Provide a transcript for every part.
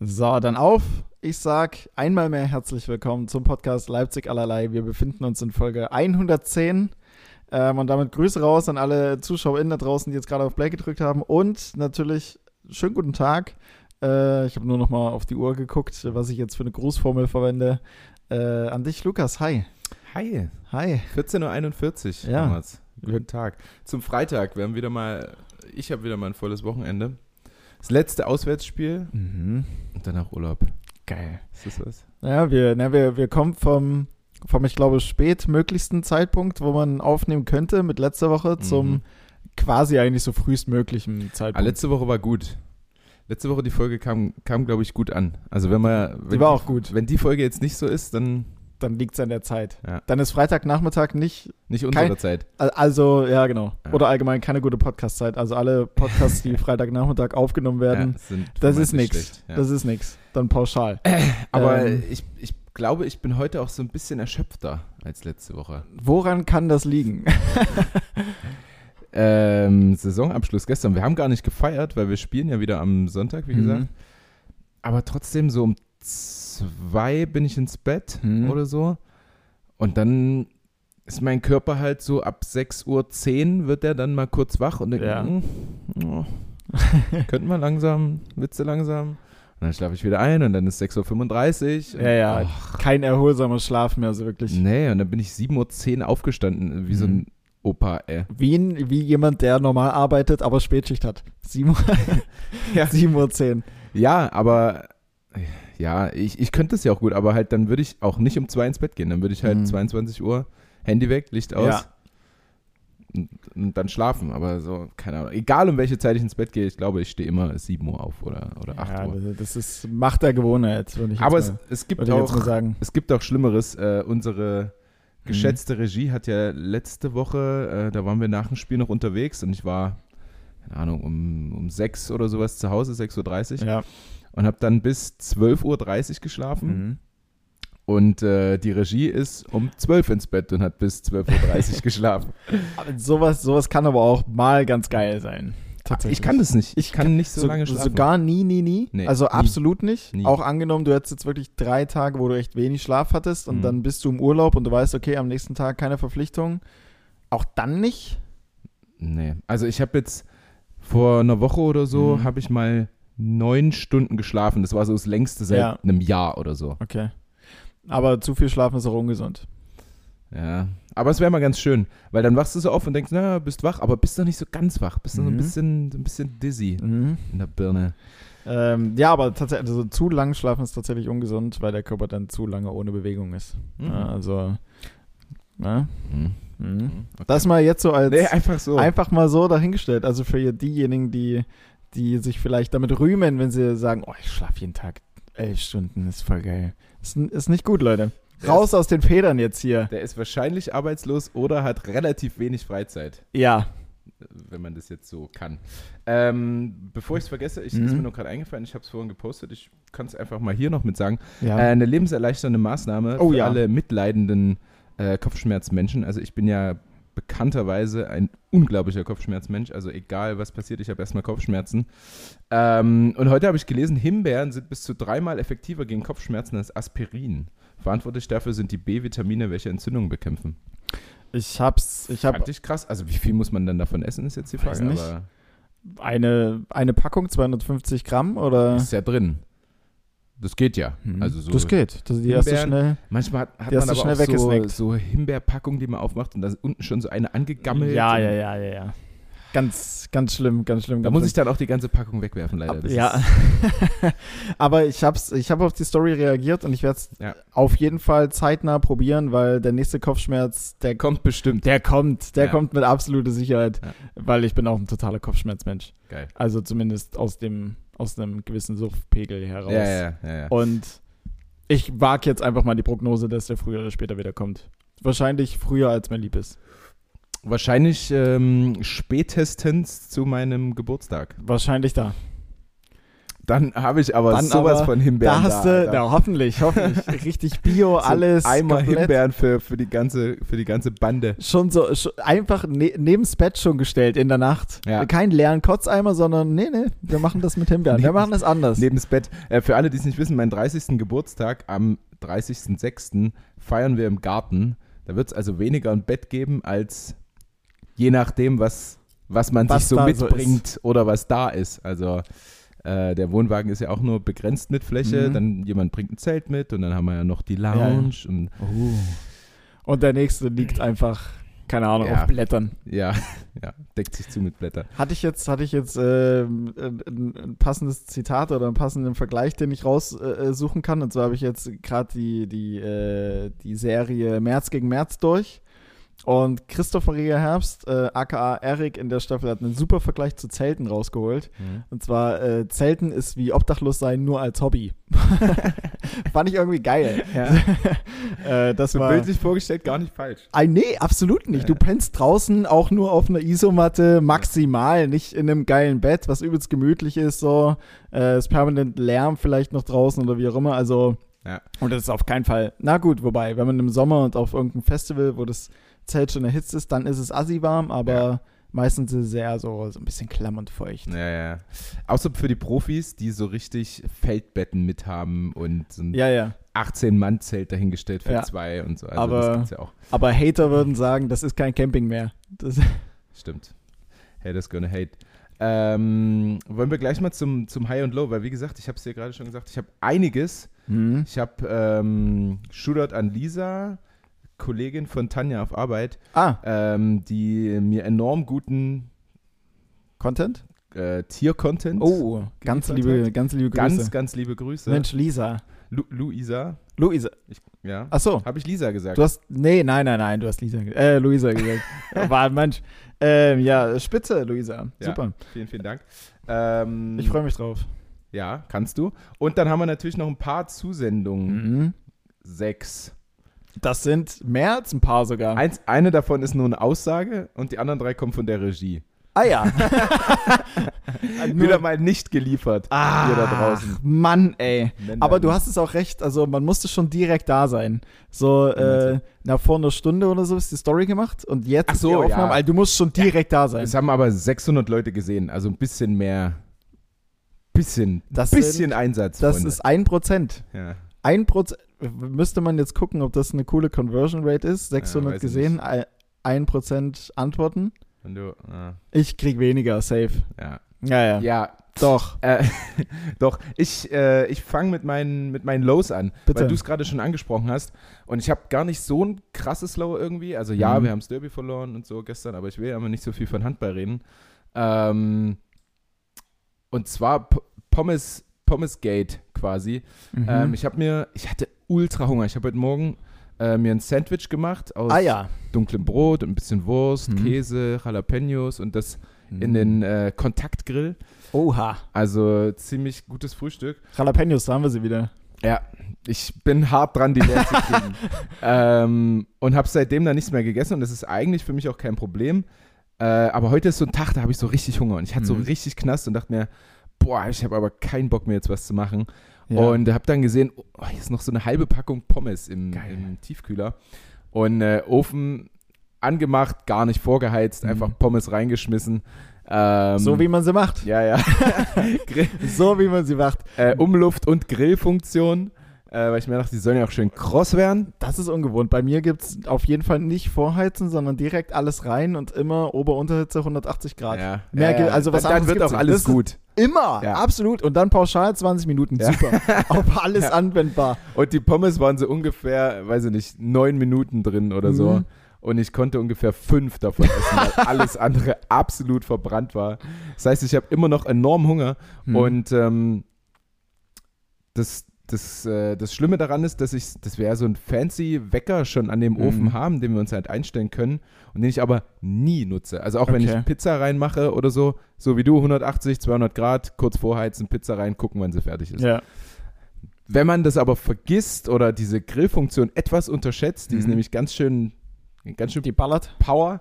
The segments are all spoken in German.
So, dann auf. Ich sag einmal mehr herzlich willkommen zum Podcast Leipzig allerlei. Wir befinden uns in Folge 110. Ähm, und damit Grüße raus an alle ZuschauerInnen da draußen, die jetzt gerade auf Play gedrückt haben. Und natürlich schönen guten Tag. Äh, ich habe nur noch mal auf die Uhr geguckt, was ich jetzt für eine Grußformel verwende. Äh, an dich, Lukas. Hi. Hi. Hi. 14.41 Uhr Ja. damals. Guten Tag. Zum Freitag. Wir haben wieder mal, ich habe wieder mal ein volles Wochenende. Das letzte Auswärtsspiel Mhm. und danach Urlaub. Geil. Ist das was? Ja, wir, na, wir, wir kommen vom, vom, ich glaube, spätmöglichsten Zeitpunkt, wo man aufnehmen könnte, mit letzter Woche zum Mhm. quasi eigentlich so frühestmöglichen Ah, Zeitpunkt. letzte Woche war gut. Letzte Woche die Folge kam, kam glaube ich, gut an. Also wenn man, wenn Die war auch gut. Wenn die Folge jetzt nicht so ist, dann Dann liegt es an der Zeit. Ja. Dann ist Freitagnachmittag nicht, nicht unsere Kein- Zeit. al- also, ja, genau. Ja. Oder allgemein keine gute Podcast-Zeit. Also alle Podcasts, die Freitagnachmittag aufgenommen werden, Ja, das ist nichts. Das ist nichts. Dann pauschal. Aber ähm, ich, ich glaube, ich bin heute auch so ein bisschen erschöpfter als letzte Woche. Woran kann das liegen? Ähm, Saisonabschluss gestern. Wir haben gar nicht gefeiert, weil wir spielen ja wieder am Sonntag, wie Mhm. gesagt. Aber trotzdem so um zwei bin ich ins Bett Mhm. oder so. Und dann ist mein Körper halt so ab 6.10 Uhr wird er dann mal kurz wach und denkt, Ja. "Hm, oh, könnte man langsam, Witze langsam. Und dann schlafe ich wieder ein und dann ist 6.35 Uhr. Ja, ja. Och, Kein erholsamer Schlaf mehr, so wirklich. nee, und dann bin ich 7.10 Uhr aufgestanden, wie so Mhm. ein Opa, ey. Wie, ein, wie jemand, der normal arbeitet, aber Spätschicht hat. 7 Uhr, Ja. 7 Uhr 10. Ja, aber ja, ich, ich könnte es ja auch gut, aber halt dann würde ich auch nicht um zwei ins Bett gehen. Dann würde ich halt Mhm. 22 Uhr, Handy weg, Licht aus Ja. und, und dann schlafen. Aber so, keine Ahnung. Egal um welche Zeit ich ins Bett gehe, ich glaube, ich stehe immer 7 Uhr auf oder, oder 8 Ja, Uhr. das ist Macht der Gewohnheit, würde ich Aber es, mal, es, gibt auch, sagen. es gibt auch Schlimmeres. Äh, unsere Mhm. geschätzte Regie hat ja letzte Woche, äh, da waren wir nach dem Spiel noch unterwegs und ich war, keine Ahnung, um, um 6 oder sowas zu Hause, 6.30 Uhr. Ja. Und habe dann bis 12.30 Uhr geschlafen. Mhm. Und äh, die Regie ist um 12 ins Bett und hat bis 12.30 Uhr geschlafen. Aber sowas, sowas kann aber auch mal ganz geil sein. Ich kann das nicht. Ich kann nicht so, So, lange schlafen. sogar nie, nie, nie. Nee, also nie. absolut nicht. Nie. Auch angenommen, du hättest jetzt wirklich drei Tage, wo du echt wenig Schlaf hattest und Mhm. dann bist du im Urlaub und du weißt, okay, am nächsten Tag keine Verpflichtung. Auch dann nicht? Nee. Also ich habe jetzt vor einer Woche oder so, Mhm. habe ich mal neun Stunden geschlafen. Das war so das längste seit Ja. einem Jahr oder so. Okay. Aber zu viel Schlafen ist auch ungesund. Ja. Aber es wäre mal ganz schön, weil dann wachst du so auf und denkst, na, bist wach, aber bist doch nicht so ganz wach. Bist noch so ein Mhm. bisschen, ein bisschen dizzy Mhm. in der Birne. Ähm, ja, aber tatsächlich, also zu lang schlafen ist tatsächlich ungesund, weil der Körper dann zu lange ohne Bewegung ist. Mhm. Ja, also, ne? Mhm. Mhm. Mhm. Okay. Das mal jetzt so als Nee, einfach so. einfach mal so dahingestellt. Also für diejenigen, die, die sich vielleicht damit rühmen, wenn sie sagen, oh, ich schlafe jeden Tag elf Stunden, ist voll geil. Ist, ist nicht gut, Leute. Raus aus den Federn jetzt hier. Der ist wahrscheinlich arbeitslos oder hat relativ wenig Freizeit, Ja. wenn man das jetzt so kann. Ähm, bevor ich es vergesse, ich, Mhm. ist mir noch gerade eingefallen, ich habe es vorhin gepostet, ich kann es einfach mal hier noch mit sagen. ja. Äh, eine lebenserleichternde Maßnahme Oh für ja. alle mitleidenden äh, Kopfschmerzmenschen. Also ich bin ja bekannterweise ein unglaublicher Kopfschmerzmensch. Also egal, was passiert, ich habe erstmal Kopfschmerzen. Ähm, und heute habe ich gelesen, Himbeeren sind bis zu dreimal effektiver gegen Kopfschmerzen als Aspirin. Verantwortlich dafür sind die B-Vitamine, welche Entzündungen bekämpfen. ich hab's, ich hab Fand ich krass. Also wie viel muss man dann davon essen, ist jetzt die Frage. nicht. Eine, eine Packung, 250 Gramm oder? ist ja drin. Das geht ja. Mhm. Also so das geht. Das, die erste Himbeeren- schnell. Manchmal hat, hat Die hast man aber schnell auch so, so Himbeerpackungen, die man aufmacht und da ist unten schon so eine angegammelt. Ja, ja, ja, ja, ja. Ganz, ganz schlimm, ganz schlimm. Da ganz muss schlimm. ich dann auch die ganze Packung wegwerfen, leider. Das ja. Aber ich hab's, ich habe auf die Story reagiert und ich werde es Ja. auf jeden Fall zeitnah probieren, weil der nächste Kopfschmerz, der kommt bestimmt. Der kommt, der Ja. kommt mit absoluter Sicherheit, Ja. weil ich bin auch ein totaler Kopfschmerzmensch. Geil. Also zumindest aus dem aus einem gewissen Suchtpegel heraus. Ja, ja, ja, ja. Und ich wage jetzt einfach mal die Prognose, dass der früher oder später wieder kommt. Wahrscheinlich früher, als mir lieb ist. Wahrscheinlich ähm, spätestens zu meinem Geburtstag. Wahrscheinlich da. Dann habe ich aber Dann sowas aber- von Himbeeren. Da hast du, Alter. da hoffentlich, hoffentlich. Richtig Bio, So alles. Einmal komplett. Himbeeren für, für, die ganze, für die ganze Bande. Schon so, schon einfach ne, neben's Bett schon gestellt in der Nacht. Ja. Kein leeren Kotzeimer, sondern nee, nee, wir machen das mit Himbeeren. wir machen das anders. Neben das Bett. Äh, für alle, die es nicht wissen, meinen 30. Geburtstag am 30.06. feiern wir im Garten. Da wird es also weniger ein Bett geben, als je nachdem, was, was man Was sich so da so mitbringt oder was da ist. Also äh, der Wohnwagen ist ja auch nur begrenzt mit Fläche. Mhm. Dann jemand bringt ein Zelt mit und dann haben wir ja noch die Lounge. Und Und der nächste liegt einfach, keine Ahnung, Ja. auf Blättern. ja, ja, deckt sich zu mit Blättern. Hatte ich jetzt, hatte ich jetzt ähm, ein, ein passendes Zitat oder einen passenden Vergleich, den ich raussuchen äh, suchen kann. Und zwar habe ich jetzt gerade die, die, äh, die Serie März gegen März durch. Und Christoph Maria Herbst, äh, aka Erik in der Staffel, hat einen super Vergleich zu Zelten rausgeholt. Und zwar, äh, Zelten ist wie obdachlos sein, nur als Hobby. Fand ich irgendwie geil. äh, das So war. bildlich vorgestellt, gar nicht falsch. Ah, nee, absolut nicht. Du pennst draußen auch nur auf einer Isomatte maximal, nicht in einem geilen Bett, was übelst gemütlich ist, so. Äh, ist permanent Lärm vielleicht noch draußen oder wie auch immer. Also, Ja. und das ist auf keinen Fall. Na gut, wobei, wenn man im Sommer und auf irgendeinem Festival, wo das Zelt schon erhitzt ist, dann ist es assi warm, aber Ja. meistens ist es eher so, so ein bisschen klamm und feucht. Ja, ja. Außer für die Profis, die so richtig Feldbetten mit haben und so ein Ja, ja. 18-Mann-Zelt dahingestellt für Ja. zwei und so. Also Aber- ja auch. Aber Hater würden sagen, das ist kein Camping mehr. Das, Stimmt. Haters gonna hate. Ähm, wollen wir gleich mal zum, zum High und Low, weil wie gesagt, ich habe es dir gerade schon gesagt, ich habe einiges. hm. Ich habe ähm, Shootout an Lisa, Kollegin von Tanja auf Arbeit, Ah, ähm, die mir enorm guten Content? äh, Tier-Content. Oh, ganz liebe, ganz liebe Grüße. ganz, ganz liebe Grüße. Mensch, Lisa. Lu Luisa. Luisa. Ich, ja. Ach so. Habe ich Lisa gesagt? Du hast, nee, nein, nein, nein, du hast Lisa, äh, Luisa gesagt. War, Mensch. Ähm, ja, spitze, Luisa. Ja. Super. Vielen, vielen Dank. Ähm, Ich freue mich drauf. Ja, kannst du. Und dann haben wir natürlich noch ein paar Zusendungen. Mhm. Sechs. Das sind mehr als ein paar sogar. Eins, eine davon ist nur eine Aussage und die anderen drei kommen von der Regie. ah ja. Wieder mal nicht geliefert. ah, Ihr da draußen. Mann, ey. Aber du hast es auch recht, also man musste schon direkt da sein. So, äh, na, vor einer Stunde oder so ist die Story gemacht und jetzt Ach so, die Aufnahme, ja. also du musst schon direkt da sein. Es haben aber 600 Leute gesehen, also ein bisschen mehr. Bisschen, Das bisschen sind- Einsatz. Das Freunde. ist ein Prozent. ja. Ein Prozent, müsste man jetzt gucken, ob das eine coole Conversion Rate ist. 600 weiß ich gesehen, ein- ein Prozent Antworten. Und du, ah, Ich krieg weniger, safe. ja. Ja, ja. Ja, Doch. Äh, doch, ich, äh, ich fange mit meinen, mit meinen Lows an, Bitte. weil du es gerade schon angesprochen hast. Und ich habe gar nicht so ein krasses Low irgendwie. Also ja, Mhm. wir haben das Derby verloren und so gestern, aber ich will ja immer nicht so viel von Handball reden. Ähm, und zwar P Pommes, Pommesgate quasi. Mhm. Ähm, ich habe mir, ich hatte ultra Hunger. Ich habe heute Morgen äh, mir ein Sandwich gemacht aus ah ja. dunklem Brot und ein bisschen Wurst, Mhm. Käse, Jalapenos und das in den äh, Kontaktgrill. Oha. Also ziemlich gutes Frühstück. Jalapenos, da haben wir sie wieder. Ja, ich bin hart dran, die leer zu kriegen. ähm, und habe seitdem dann nichts mehr gegessen und das ist eigentlich für mich auch kein Problem. Äh, aber heute ist so ein Tag, da habe ich so richtig Hunger und ich hatte so Mhm. richtig Knast und dachte mir, boah, ich habe aber keinen Bock mehr jetzt was zu machen. Ja. Und habe dann gesehen, oh, hier ist noch so eine halbe Packung Pommes im, im Tiefkühler. Und äh, Ofen angemacht, gar nicht vorgeheizt, Mhm. einfach Pommes reingeschmissen. Ähm, so wie man sie macht. ja, ja. So wie man sie macht. äh, Umluft- und Grillfunktion, äh, weil ich mir dachte, die sollen ja auch schön kross werden. Das ist ungewohnt. Bei mir gibt es auf jeden Fall nicht vorheizen, sondern direkt alles rein und immer Ober-Unterhitze 180 Grad. Ja, Mehr ja, also was dann, wird auch alles gut. Immer, Ja. absolut. Und dann pauschal 20 Minuten. Ja. Super. Auf alles Ja. anwendbar. Und die Pommes waren so ungefähr, weiß ich nicht, neun Minuten drin oder so. Mhm. Und ich konnte ungefähr fünf davon essen, weil alles andere absolut verbrannt war. Das heißt, ich habe immer noch enorm Hunger. Mhm. Und ähm, das, das, äh, das Schlimme daran ist, dass ich, dass wir ja so einen fancy Wecker schon an dem Mhm. Ofen haben, den wir uns halt einstellen können und den ich aber nie nutze. Also auch wenn Okay. ich Pizza reinmache oder so, so wie du, 180, 200 Grad, kurz vorheizen, Pizza rein, gucken, wann sie fertig ist. Ja. Wenn man das aber vergisst oder diese Grillfunktion etwas unterschätzt, die ist Mhm. nämlich ganz schön, ganz schön Die ballert. Power,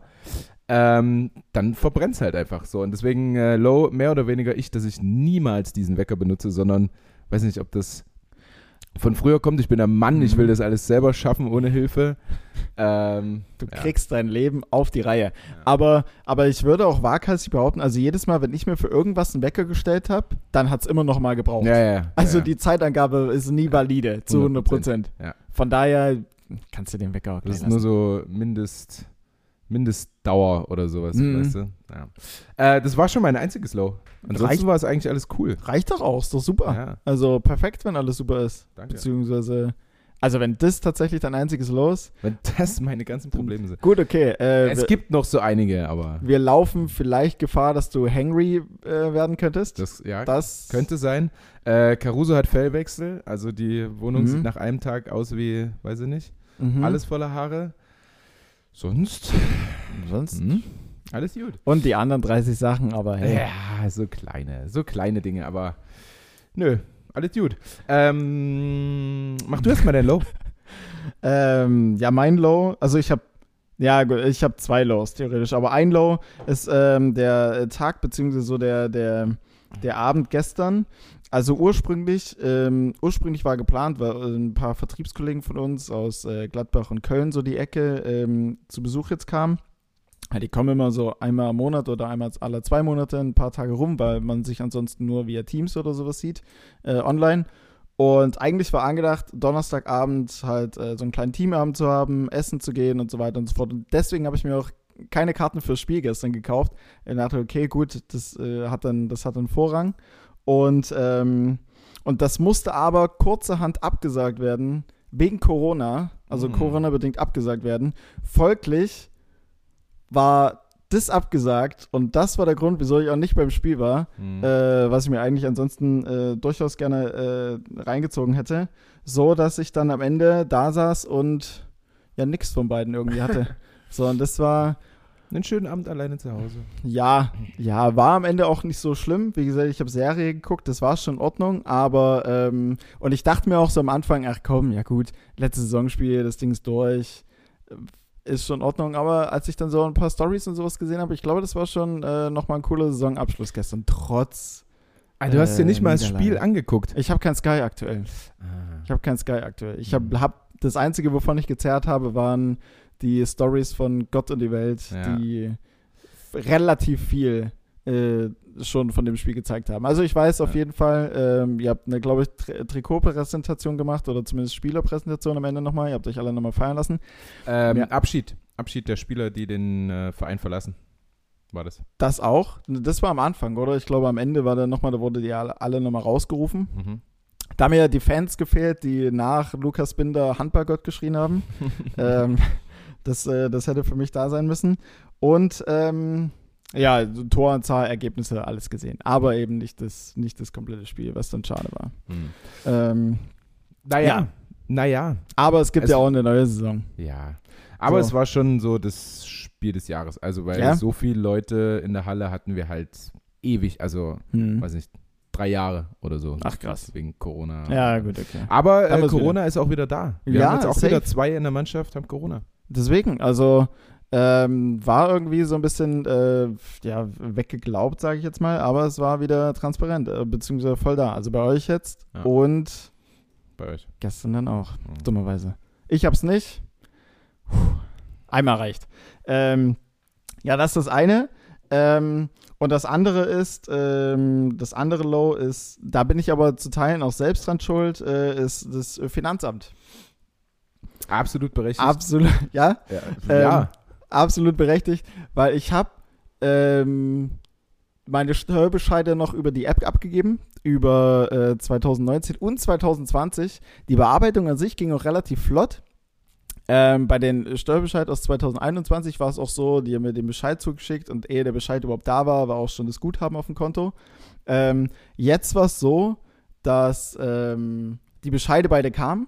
ähm, dann verbrennt es halt einfach so. Und deswegen äh, Low, mehr oder weniger ich, dass ich niemals diesen Wecker benutze, sondern weiß nicht, ob das von früher kommt, ich bin ein Mann, ich will Mhm. das alles selber schaffen ohne Hilfe. Ähm, Du ja. kriegst dein Leben auf die Reihe. Aber, aber ich würde auch waghalsig behaupten, also jedes Mal, wenn ich mir für irgendwas einen Wecker gestellt habe, dann hat es immer noch mal gebraucht. Ja, ja, Also ja. die Zeitangabe ist nie valide, zu 100 Prozent. Ja. Von daher kannst du den Wecker auch Das ist nur so Mindest, Mindestdauer oder sowas, Mhm. weißt du? Ja. Äh, das war schon mein einziges Low. Ansonsten Reicht- war es eigentlich alles cool. Reicht doch auch, ist doch super. Ja, Also perfekt, wenn alles super ist. danke. Beziehungsweise, also wenn das tatsächlich dein einziges Los, Wenn das meine ganzen Probleme sind. gut, okay. Äh, Es wir, gibt noch so einige, aber wir laufen vielleicht Gefahr, dass du hangry äh, werden könntest. das ja, Das könnte sein. Äh, Caruso hat Fellwechsel, also die Wohnung Mhm. sieht nach einem Tag aus wie, weiß ich nicht, Mhm. alles voller Haare. Sonst, Sonst. hm, alles gut. Und die anderen 30 Sachen, aber hey. Ja, so kleine, so kleine Dinge, aber nö, alles gut. Ähm, mach du erst mal dein Low. Ähm, ja, mein Low, also ich habe, ja gut, ich habe zwei Lows theoretisch, aber ein Low ist ähm, der Tag beziehungsweise so der, der, der Abend gestern. Also ursprünglich, ähm, ursprünglich war geplant, weil äh, ein paar Vertriebskollegen von uns aus äh, Gladbach und Köln so die Ecke ähm, zu Besuch jetzt kamen. Ja, die kommen immer so einmal im Monat oder einmal alle zwei Monate ein paar Tage rum, weil man sich ansonsten nur via Teams oder sowas sieht, äh, online. Und eigentlich war angedacht, Donnerstagabend halt äh, so einen kleinen Teamabend zu haben, essen zu gehen und so weiter und so fort. Und deswegen habe ich mir auch keine Karten fürs Spiel gestern gekauft. Ich dachte, okay, gut, das, äh, hat, dann, das hat dann Vorrang. Und, ähm, und das musste aber kurzerhand abgesagt werden, wegen Corona, also Mhm. Corona-bedingt abgesagt werden. Folglich war das abgesagt und das war der Grund, wieso ich auch nicht beim Spiel war Hm. äh, was ich mir eigentlich ansonsten äh, durchaus gerne äh, reingezogen hätte, so dass ich dann am Ende da saß und ja nichts von beiden irgendwie hatte. so, und das war, Einen schönen Abend alleine zu Hause. ja, ja, war am Ende auch nicht so schlimm. Wie gesagt, ich habe Serie geguckt, das war schon in Ordnung, aber, ähm, und ich dachte mir auch so am Anfang, ach komm, ja gut, letztes Saisonspiel, das Ding ist durch, ist schon in Ordnung, aber als ich dann so ein paar Stories und sowas gesehen habe, ich glaube, das war schon äh, nochmal ein cooler Saisonabschluss gestern, trotz Ah, du hast dir Äh, nicht mal das. Spiel angeguckt. Ich habe kein Sky aktuell. Ah. Ich habe kein Sky aktuell. Ich habe Mhm. hab, das einzige, wovon ich gezerrt habe, waren die Stories von Gott und die Welt, Ja. die relativ viel äh, schon von dem Spiel gezeigt haben. Also ich weiß auf Ja. jeden Fall, ähm, ihr habt eine, glaube ich, Tri Trikotpräsentation gemacht oder zumindest Spielerpräsentation am Ende nochmal. Ihr habt euch alle nochmal feiern lassen. Ähm, Ja. Abschied. Abschied der Spieler, die den äh, Verein verlassen. War das. Das auch. Das war am Anfang, oder? Ich glaube, am Ende war dann nochmal, da wurde die alle, alle nochmal rausgerufen. Mhm. Da haben mir ja die Fans gefehlt, die nach Lukas Binder Handballgott geschrien haben. ähm, das, äh, das hätte für mich da sein müssen. Und ähm, ja, so Toranzahl, Ergebnisse, alles gesehen. Aber eben nicht das, nicht das komplette Spiel, was dann schade war. Hm. Ähm, Naja. Ja. Naja. aber es gibt Es- ja auch eine neue Saison. Ja. Aber So. es war schon so das Spiel des Jahres. Also, weil Ja? so viele Leute in der Halle hatten wir halt ewig, also, Hm. weiß nicht, drei Jahre oder so. Ach, krass. Wegen Corona. Ja, gut, okay. Aber äh, Corona ist auch wieder da. Wir Ja, haben jetzt auch safe. wieder zwei in der Mannschaft, haben Corona. Deswegen, also ähm, war irgendwie so ein bisschen äh, ja, weggeglaubt, sage ich jetzt mal, aber es war wieder transparent, äh, beziehungsweise voll da. Also bei euch jetzt Ja. und Bei euch. gestern dann auch. Mhm. dummerweise. Ich hab's nicht. Puh, einmal reicht. Ähm, ja, das ist das eine. Ähm, und das andere ist, ähm, das andere Low ist, da bin ich aber zu Teilen auch selbst dran schuld, äh, ist das Finanzamt. Absolut berechtigt. Absolut, ja, ja. Ähm, ja. absolut berechtigt, weil ich habe ähm, meine Steuerbescheide noch über die App abgegeben, über äh, 2019 und 2020. Die Bearbeitung an sich ging auch relativ flott. Ähm, bei den Steuerbescheid aus 2021 war es auch so, die haben mir den Bescheid zugeschickt und ehe der Bescheid überhaupt da war, war auch schon das Guthaben auf dem Konto. Ähm, jetzt war es so, dass ähm, die Bescheide beide kamen,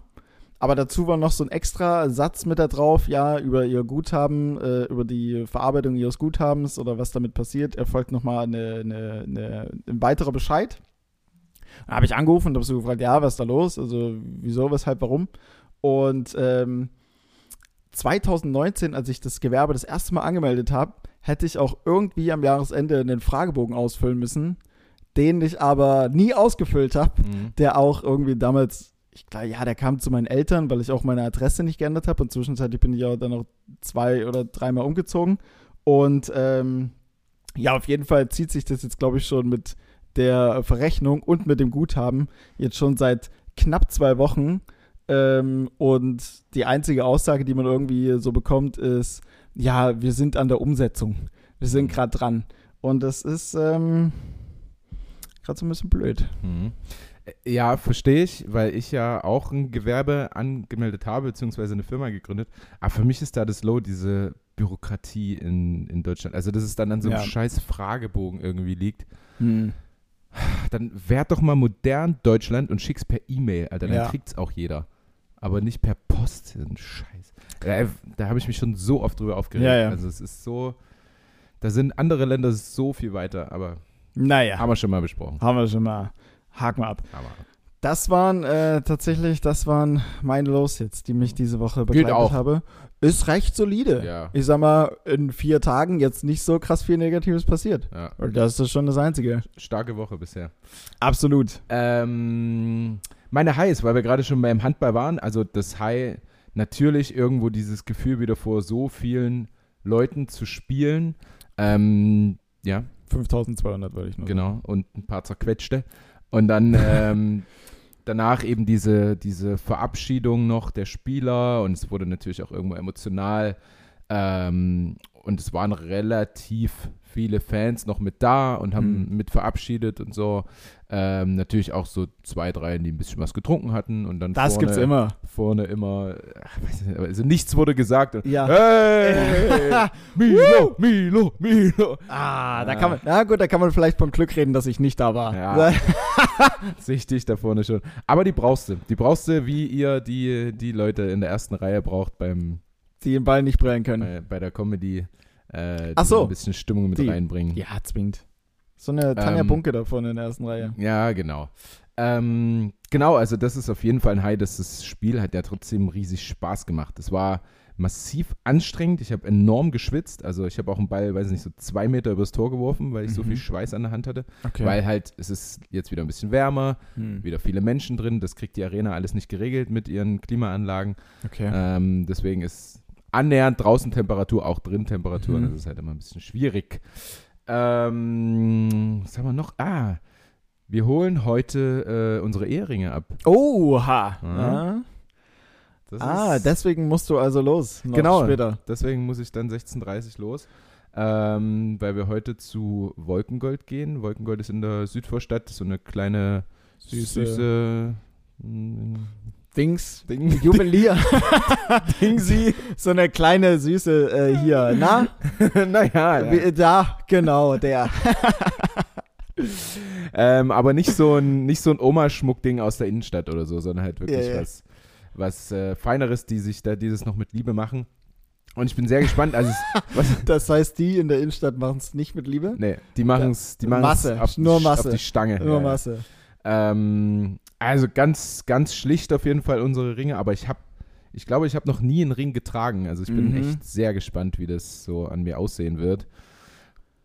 aber dazu war noch so ein extra Satz mit da drauf, ja, über ihr Guthaben, äh, über die Verarbeitung ihres Guthabens oder was damit passiert, erfolgt nochmal eine, eine, eine, ein weiterer Bescheid. Da habe ich angerufen und habe so gefragt, ja, was ist da los? Also, wieso, weshalb, warum? Und ähm, 2019, als ich das Gewerbe das erste Mal angemeldet habe, hätte ich auch irgendwie am Jahresende einen Fragebogen ausfüllen müssen, den ich aber nie ausgefüllt habe, Mhm. der auch irgendwie damals, ich glaube, ja, der kam zu meinen Eltern, weil ich auch meine Adresse nicht geändert habe und zwischenzeitlich bin ich auch dann noch zwei oder dreimal umgezogen und ähm, ja, auf jeden Fall zieht sich das jetzt, glaube ich, schon mit der Verrechnung und mit dem Guthaben jetzt schon seit knapp zwei Wochen. Ähm, und die einzige Aussage, die man irgendwie so bekommt, ist, ja, wir sind an der Umsetzung. Wir sind gerade dran. Und das ist ähm, gerade so ein bisschen blöd. Mhm. Äh, Ja, verstehe ich, weil ich ja auch ein Gewerbe angemeldet habe, beziehungsweise eine Firma gegründet. Aber für mich ist da das Low, diese Bürokratie in, in Deutschland. Also, dass es dann an so einem Ja. scheiß Fragebogen irgendwie liegt. Hm. Dann werd doch mal modern Deutschland und schick's per E-Mail, Alter. Dann Ja. kriegt's auch jeder. Aber nicht per Post. ein Scheiß. Da, da habe ich mich schon so oft drüber aufgeregt. Ja, ja. Also, es ist so. Da sind andere Länder so viel weiter, aber Naja, haben wir schon mal besprochen. haben wir schon mal. Haken wir ab. Aber Das waren äh, tatsächlich, das waren meine Los jetzt, die mich diese Woche begleitet habe. Ist recht solide. Ja. Ich sag mal, in vier Tagen jetzt nicht so krass viel Negatives passiert. ja, Und das ist schon das Einzige. starke Woche bisher. Absolut. Ähm, meine Highs, weil wir gerade schon beim Handball waren, also das High, natürlich irgendwo dieses Gefühl wieder vor so vielen Leuten zu spielen. Ähm, ja, 5200 würde ich nur genau. Und ein paar zerquetschte. Und dann ähm, danach eben diese, diese Verabschiedung noch der Spieler und es wurde natürlich auch irgendwo emotional. Ähm, und es waren relativ viele Fans noch mit da und haben Mhm. mit verabschiedet und so. Ähm, natürlich auch so zwei, drei, die ein bisschen was getrunken hatten und dann Das vorne, gibt's immer. vorne immer, nicht, also nichts wurde gesagt. Und, Ja. Hey, Milo, Milo, Milo. Ah, da Ja. kann man, na gut, da kann man vielleicht vom Glück reden, dass ich nicht da war. Ja. Sichtig da vorne schon. Aber die brauchst du. Die brauchst du, wie ihr die, die Leute in der ersten Reihe braucht beim, Die den Ball nicht brillen können. bei, bei der Comedy. Äh, so. ein bisschen Stimmung mit Die. reinbringen. Ja, zwingt. So eine Tanja Ähm, Bunke da vorne in der ersten Reihe. Ja, genau. Ähm, genau, also das ist auf jeden Fall ein High, dass das Spiel hat ja trotzdem riesig Spaß gemacht. Es war massiv anstrengend. Ich habe enorm geschwitzt. Also ich habe auch einen Ball, weiß nicht, so zwei Meter übers Tor geworfen, weil ich so Mhm. viel Schweiß an der Hand hatte. Okay. Weil halt, es ist jetzt wieder ein bisschen wärmer, hm. wieder viele Menschen drin. Das kriegt die Arena alles nicht geregelt mit ihren Klimaanlagen. Okay. Ähm, deswegen ist annähernd draußen Temperatur, auch drin Temperatur. Mhm. Das ist halt immer ein bisschen schwierig. Ähm, was haben wir noch? Ah, wir holen heute äh, unsere Eheringe ab. Oha. Ja. Das Ah, deswegen musst du also los. Noch Genau. Später. Deswegen muss ich dann 16.30 los, ähm, weil wir heute zu Wolkengold gehen. Wolkengold ist in der Südvorstadt, so eine kleine, Süße- süße, mm, Dings. Ding. Juwelier. Dingsi. So eine kleine Süße äh, hier. Na? naja, ja. Da, genau, der. ähm, aber nicht so ein, nicht so ein Oma-Schmuckding aus der Innenstadt oder so, sondern halt wirklich Ja, ja. was, was äh, Feineres, die sich da dieses noch mit Liebe machen. Und ich bin sehr gespannt. Also, was, Das heißt, die in der Innenstadt machen es nicht mit Liebe? nee, die machen es die machen's Masse, auf, nur Masse. auf die Stange. Nur ja, ja. Masse. Ähm, also ganz, ganz schlicht auf jeden Fall unsere Ringe, aber ich habe, ich glaube, ich habe noch nie einen Ring getragen. Also ich bin Mhm. echt sehr gespannt, wie das so an mir aussehen wird.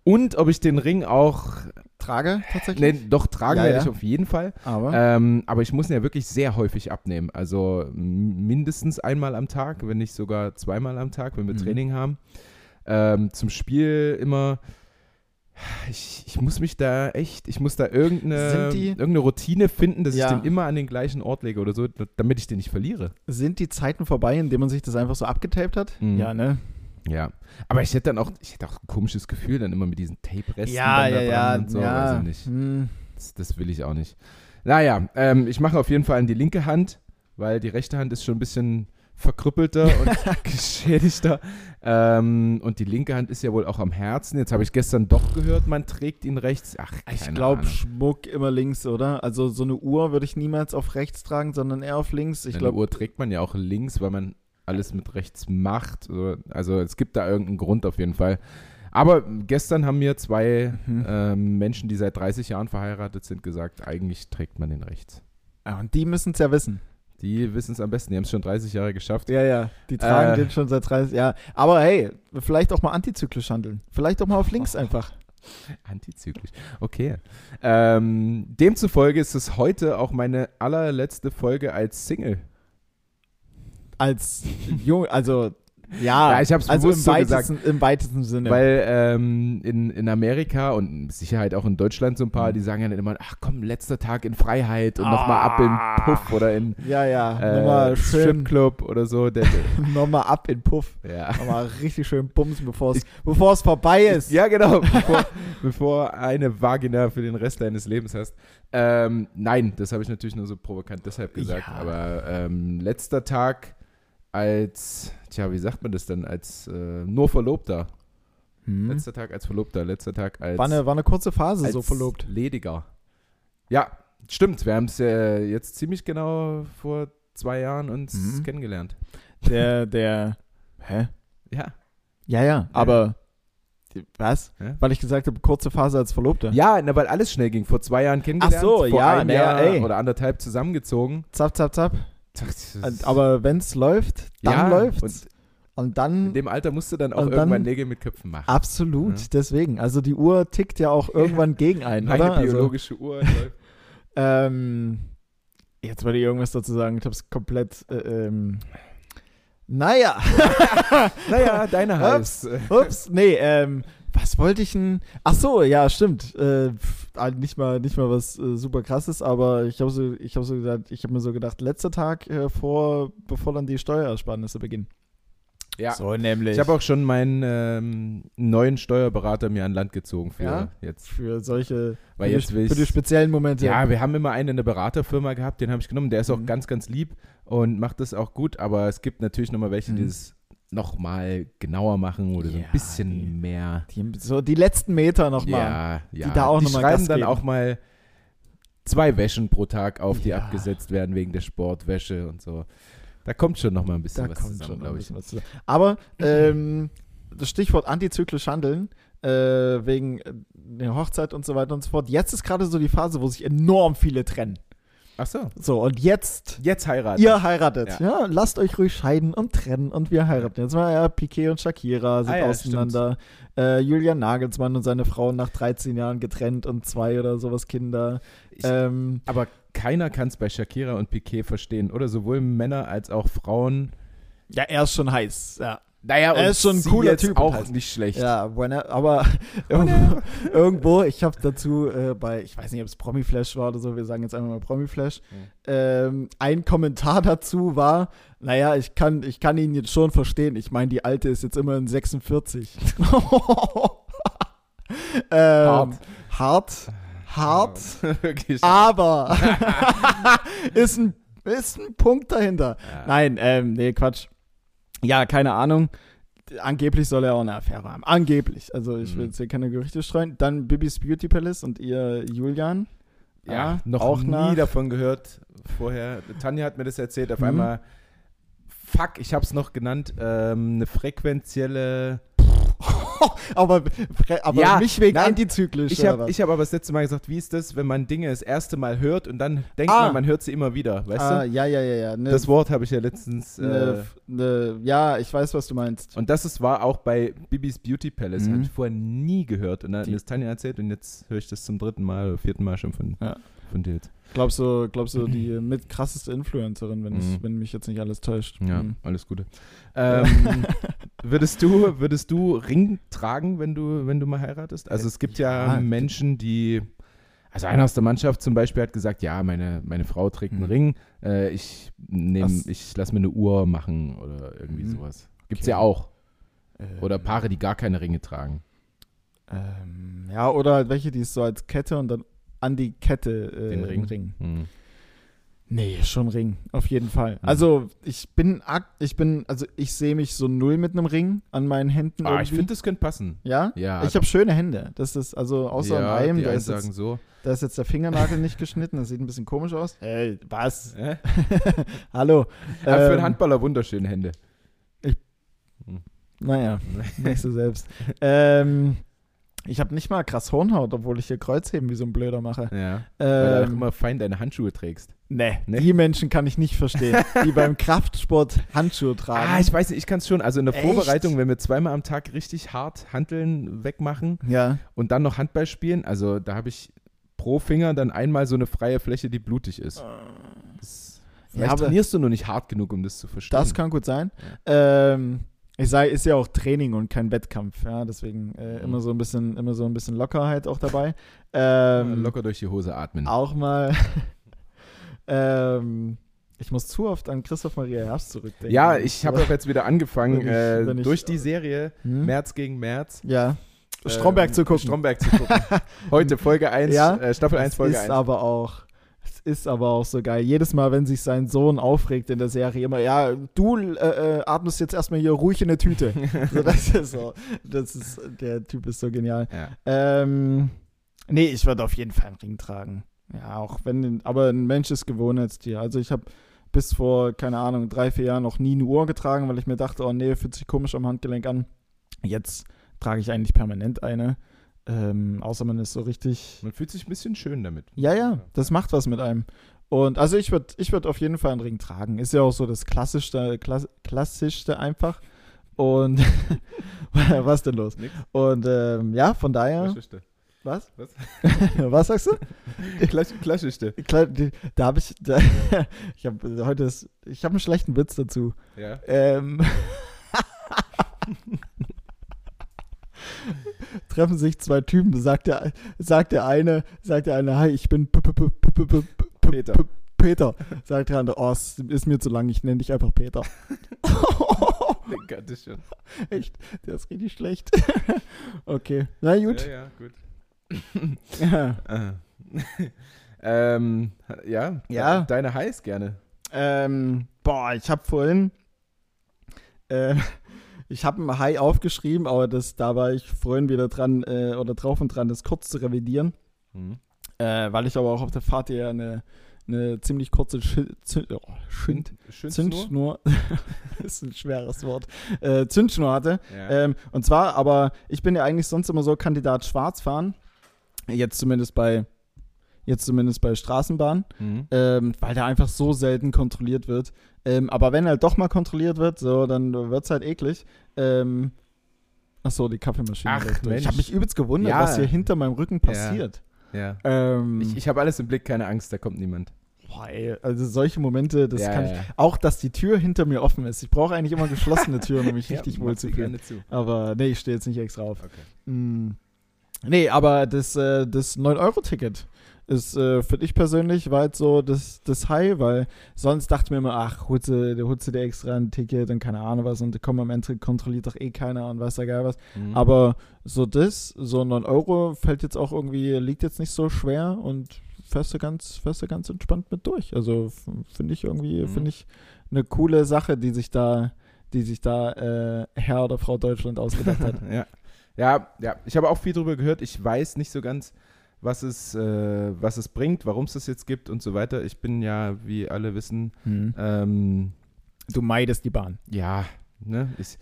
Und ob ich den Ring auch, Trage tatsächlich? nee, doch tragen Ja, werde ja. ich auf jeden Fall. Aber. Ähm, aber ich muss ihn ja wirklich sehr häufig abnehmen. Also mindestens einmal am Tag, wenn nicht sogar zweimal am Tag, wenn wir Mhm. Training haben. Ähm, zum Spiel immer. Ich, ich muss mich da echt, ich muss da irgendeine, irgendeine Routine finden, dass Ja. ich den immer an den gleichen Ort lege oder so, damit ich den nicht verliere. Sind die Zeiten vorbei, in denen man sich das einfach so abgetaped hat? Mhm. Ja, ne? Ja. Aber ich hätte dann auch, ich hätte auch ein komisches Gefühl dann immer mit diesen Tape-Resten Ja, ja, ja. und so, ja. weiß ich nicht. Hm. Das, das will ich auch nicht. Naja, ähm, ich mache auf jeden Fall an die linke Hand, weil die rechte Hand ist schon ein bisschen verkrüppelter und geschädigter. Ähm, und die linke Hand ist ja wohl auch am Herzen. Jetzt habe ich gestern doch gehört, man trägt ihn rechts. Ach, Ich glaube. Schmuck immer links, oder? Also so eine Uhr würde ich niemals auf rechts tragen, sondern eher auf links. Ich Eine glaube, Uhr trägt man ja auch links, weil man alles mit rechts macht. So, Also es gibt da irgendeinen Grund auf jeden Fall. Aber gestern haben mir zwei Mhm. ähm, Menschen, die seit 30 Jahren verheiratet sind, gesagt, eigentlich trägt man den rechts. ja, und die müssen es ja wissen. Die wissen es am besten. Die haben es schon 30 Jahre geschafft. Ja, ja, die tragen Äh. den schon seit 30 Jahren. Aber hey, vielleicht auch mal antizyklisch handeln. Vielleicht auch mal auf links einfach. Antizyklisch. Okay. Ähm, demzufolge ist es heute auch meine allerletzte Folge als Single. Als jung, also ja, Ja, ich hab's also im bewusst so weitesten, im weitesten Sinne. Weil ähm, in, in Amerika und mit Sicherheit auch in Deutschland so ein paar, Mhm. die sagen ja dann immer, ach komm, letzter Tag in Freiheit und nochmal Ah. ab in Puff oder in ja, ja, äh, nochmal Stripclub oder so. Nochmal ab in Puff. ja. Nochmal richtig schön bumsen, bevor es bevor es vorbei ist. Ja, genau, bevor, bevor eine Vagina für den Rest deines Lebens hast. Ähm, nein, das habe ich natürlich nur so provokant deshalb gesagt. Ja. Aber ähm, letzter Tag als, tja, wie sagt man das denn? Als äh, nur Verlobter. Hm. Letzter Tag als Verlobter, letzter Tag als, War, eine, war eine kurze Phase so verlobt. Lediger. Ja, stimmt. Wir haben es äh, jetzt ziemlich genau vor zwei Jahren uns Mhm. kennengelernt. Der, der, hä? Ja. Ja, ja, aber was? Ja. Weil ich gesagt habe, kurze Phase als Verlobter. Ja, na, weil alles schnell ging. Vor zwei Jahren kennengelernt. so, vor ja, einem na ja, Jahr ey. oder anderthalb zusammengezogen. Zap, zap, zap. Aber wenn es läuft, dann Ja, läuft's. und Und, dann In dem Alter musst du dann auch Und dann- irgendwann Nägel mit Köpfen machen. absolut, Ja. deswegen. Also die Uhr tickt ja auch irgendwann gegen einen, Meine oder? Also, biologische Uhr läuft. ähm, jetzt wollte ich irgendwas dazu sagen. Ich habe es komplett. Äh, ähm, naja. Naja, deine heißt. Ups, nee, ähm, was wollte ich denn? Ach so, ja, stimmt. Äh, nicht mal, nicht mal was äh, super krasses, aber ich habe so, ich habe so gesagt, ich habe mir so gedacht, letzter Tag äh, vor, bevor dann die Steuerersparnisse beginnen. Ja. So nämlich. Ich habe auch schon meinen ähm, neuen Steuerberater mir an Land gezogen für Ja? jetzt. für solche, Weil für, jetzt die, für die speziellen Momente. Ja, wir haben immer einen in der Beraterfirma gehabt, den habe ich genommen. Der ist auch Mhm. ganz, ganz lieb und macht das auch gut. Aber es gibt natürlich nochmal welche, die Mhm. es nochmal genauer machen oder so Ja, ein bisschen die- mehr. die, so die letzten Meter nochmal. Ja, ja. da auch die noch schreiben dann auch mal zwei Wäschen pro Tag auf, die Ja. abgesetzt werden wegen der Sportwäsche und so. Da kommt schon noch mal ein bisschen Da was kommt zusammen, glaube ich. zusammen. Aber ähm, das Stichwort antizyklisch handeln, äh, wegen äh, der Hochzeit und so weiter und so fort. Jetzt ist gerade so die Phase, wo sich enorm viele trennen. Ach so. So, und jetzt, Jetzt heiraten. ihr heiratet. Ja. Ja. lasst euch ruhig scheiden und trennen und wir heiraten. Jetzt mal ja, Piquet und Shakira sind Ah ja, auseinander. Äh, Julian Nagelsmann und seine Frau nach 13 Jahren getrennt und zwei oder sowas Kinder. Ich- ähm, Aber keiner kann es bei Shakira und Piquet verstehen, oder? Sowohl Männer als auch Frauen. ja, er ist schon heiß. Ja. Naja, Er ist schon ein cooler Typ auch halt. nicht schlecht. Ja, bueno, aber irgendwo, irgendwo, ich habe dazu äh, bei, ich weiß nicht, ob es Promiflash war oder so, wir sagen jetzt einfach mal Promiflash, Mhm. ähm, ein Kommentar dazu war, naja, ich kann, ich kann ihn jetzt schon verstehen. Ich meine, die alte ist jetzt immerhin 46. ähm, hart. Hart. Wirklich. Aber ist, ein, ist ein Punkt dahinter. Ja. Nein, ähm, nee, Quatsch. Ja, keine Ahnung. Angeblich soll er auch eine Affäre haben. Angeblich. Also ich will Mhm. jetzt hier keine Gerüchte streuen. Dann Bibis Beauty Palace und ihr Julian. Ja, noch auch nie nach. davon gehört vorher. Tanja hat mir das erzählt. Auf Mhm. einmal, fuck, ich habe es noch genannt, ähm, eine frequenzielle. Aber aber Ja, nicht wegen nein, antizyklisch. Ich habe hab aber das letzte Mal gesagt, wie ist das, wenn man Dinge das erste Mal hört und dann denkt Ah. man, man hört sie immer wieder, weißt ah, du? ja, ja, ja, ja. Ne, Das Wort habe ich ja letztens. Äh, ne, ne, ja, ich weiß, was du meinst. und das ist, war auch bei Bibis Beauty Palace. Mhm. Habe ich vorher nie gehört. Und dann hat Die- mir das Tanja erzählt und jetzt höre ich das zum dritten Mal oder vierten Mal schon von, Ja. Von dir jetzt. Glaubst du, glaubst du, die mit krasseste Influencerin, wenn, ich, Mhm. wenn mich jetzt nicht alles täuscht. Ja, Mhm. alles Gute. Ähm, würdest, du, würdest du Ring tragen, wenn du, wenn du mal heiratest? Also es gibt ja, Ja. Menschen, die. Also einer aus der Mannschaft zum Beispiel hat gesagt, ja, meine, meine Frau trägt einen Mhm. Ring, äh, ich nehm, Was? ich lasse mir eine Uhr machen oder irgendwie Mhm. sowas. Gibt's Okay. ja auch. Ähm, Oder Paare, die gar keine Ringe tragen. Ähm, ja, oder halt welche, die es so als Kette und dann an die Kette äh, Den Ring. Ring. Hm. Nee, schon Ring, auf jeden Fall. Mhm. Also ich bin, ich bin, also ich sehe mich so null mit einem Ring an meinen Händen. Ah, ich finde, das könnte passen. ja? Ja, Ich habe schöne Hände. Das ist also außer ja, einem, die da ist, sagen jetzt, so. da ist jetzt der Fingernagel nicht geschnitten. Das sieht ein bisschen komisch aus. Hey, was? Äh? Hallo. Aber für einen Ähm, Handballer wunderschöne Hände. Naja, nicht so selbst. ähm, Ich habe nicht mal krass Hornhaut, obwohl ich hier Kreuzheben wie so ein Blöder mache. Ja. Weil du auch Ähm, immer fein deine Handschuhe trägst. nee, Nee? die Menschen kann ich nicht verstehen, die beim Kraftsport Handschuhe tragen. Ah, ich weiß nicht, ich kann es schon. Also in der Echt? Vorbereitung, wenn wir zweimal am Tag richtig hart Hanteln wegmachen ja. und dann noch Handball spielen, also da habe ich pro Finger dann einmal so eine freie Fläche, die blutig ist. Das, vielleicht aber- trainierst du nur nicht hart genug, um das zu verstehen. Das kann gut sein. Ähm, ich sage, ist ja auch Training und kein Wettkampf, ja, deswegen äh, Mhm. immer so ein bisschen, immer so ein bisschen Lockerheit auch dabei. Ähm, locker durch die Hose atmen. auch mal. ähm, ich muss zu oft an Christoph Maria Herbst zurückdenken. Ja, ich habe auch jetzt wieder angefangen, Wenn ich- äh, wenn ich- durch die Serie Hm? März gegen März. Ja. Stromberg ähm, zu gucken. Stromberg zu gucken. Heute Folge 1, Ja, äh, Staffel 1, Es Folge ist 1. aber auch. Ist aber auch so geil. Jedes Mal, wenn sich sein Sohn aufregt in der Serie, immer, ja, du äh, äh, atmest jetzt erstmal hier ruhig in der Tüte. so, das ist so. Das ist, der Typ ist so genial. Ja. Ähm, nee, ich würde auf jeden Fall einen Ring tragen. Ja, auch wenn, aber ein Mensch ist Gewohnheitstier. Also ich habe bis vor, keine Ahnung, drei, vier Jahren noch nie eine Uhr getragen, weil ich mir dachte, oh nee, fühlt sich komisch am Handgelenk an. Jetzt trage ich eigentlich permanent eine. Ähm, außer man ist so richtig. Man fühlt sich ein bisschen schön damit. Ja, ja, das macht was mit einem. Und also ich würde ich würd auf jeden Fall einen Ring tragen. Ist ja auch so das Klassischste, Klass, Klassischste einfach. Und was denn los? Nix. Und ähm, ja, von daher. Klassischste. Was? Was? Was sagst du? Klass- Klassischste. Die- Da habe ich, da, ich habe heute, ist, ich habe einen schlechten Witz dazu. Ja. Ähm, treffen sich zwei Typen, sagt der, sagt der eine, sagt der eine, hi, ich bin Peter. Peter. Sagt der andere, oh, es ist mir zu lang, ich nenne dich einfach Peter. Ich schon. Echt, der ist richtig schlecht. okay, na gut. Ja, ja, gut. Ja. Ah. ähm, ja, Ja. de- deine Heiß gerne. Ähm, boah, ich habe vorhin, äh, ich habe ein High aufgeschrieben, aber das, da war ich vorhin wieder dran äh, oder drauf und dran, das kurz zu revidieren, Hm. äh, weil ich aber auch auf der Fahrt hier eine, eine ziemlich kurze oh, Schind Schindschnur? Zündschnur, ist ein schweres Wort, äh, Zündschnur hatte. Ja. Ähm, und zwar, aber ich bin ja eigentlich sonst immer so Kandidat schwarz fahren, jetzt zumindest bei, jetzt zumindest bei Straßenbahn Mhm. ähm, weil der einfach so selten kontrolliert wird. Ähm, aber wenn halt doch mal kontrolliert wird, so, dann wird es halt eklig. Ähm, Achso, die Kaffeemaschine. Ach, durch. Ich Mensch. habe mich übelst gewundert, Ja. was hier hinter meinem Rücken passiert. ja. Ähm, Ich, ich habe alles im Blick, keine Angst, da kommt niemand. boah, ey, also solche Momente, das ja, kann ja. ich. Auch, dass die Tür hinter mir offen ist. Ich brauche eigentlich immer geschlossene Türen, um mich Ja, richtig wohl zu fühlen. Aber nee, ich stehe jetzt nicht extra auf. Okay. Mm. Nee, aber das, äh, das 9-Euro-Ticket ist äh, für dich persönlich war jetzt so das, das High, weil sonst dachte mir immer, ach, holst du, holst du dir extra ein Ticket und keine Ahnung was und komm am Ende kontrolliert doch eh keiner und weiß ja geil was. Mhm. Aber so das, so 9 Euro fällt jetzt auch irgendwie, liegt jetzt nicht so schwer und fährst du ganz, fährst du ganz entspannt mit durch. Also finde ich irgendwie, Mhm. finde ich eine coole Sache, die sich da, die sich da äh, Herr oder Frau Deutschland ausgedacht hat. ja. ja, ja. Ich habe auch viel drüber gehört. Ich weiß nicht so ganz, was es, äh, was es bringt, warum es das jetzt gibt und so weiter. Ich bin ja, wie alle wissen, Hm. ähm, Du meidest die Bahn. ja, ne, ich,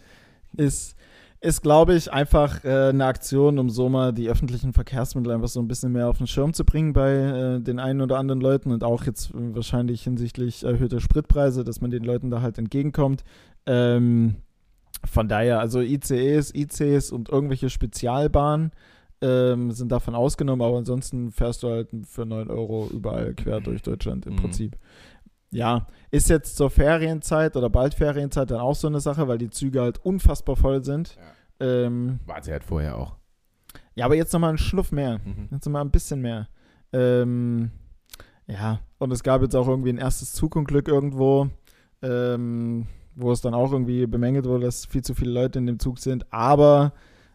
ist, ist glaube ich, einfach äh, eine Aktion, um so mal die öffentlichen Verkehrsmittel einfach so ein bisschen mehr auf den Schirm zu bringen bei äh, den einen oder anderen Leuten und auch jetzt äh, wahrscheinlich hinsichtlich erhöhter Spritpreise, dass man den Leuten da halt entgegenkommt. Ähm, von daher, also ICEs, ICs und irgendwelche Spezialbahnen ähm, sind davon ausgenommen, aber ansonsten fährst du halt für 9 Euro überall quer durch Deutschland im Mhm. Prinzip. Ja, ist jetzt zur Ferienzeit oder bald Ferienzeit dann auch so eine Sache, weil die Züge halt unfassbar voll sind. Ähm, war sie halt vorher auch. ja, aber jetzt nochmal einen Schnuff mehr. Mhm. Jetzt nochmal ein bisschen mehr. Ähm, ja, und es gab jetzt auch irgendwie ein erstes Zugunglück irgendwo, ähm, wo es dann auch irgendwie bemängelt wurde, dass viel zu viele Leute in dem Zug sind. Aber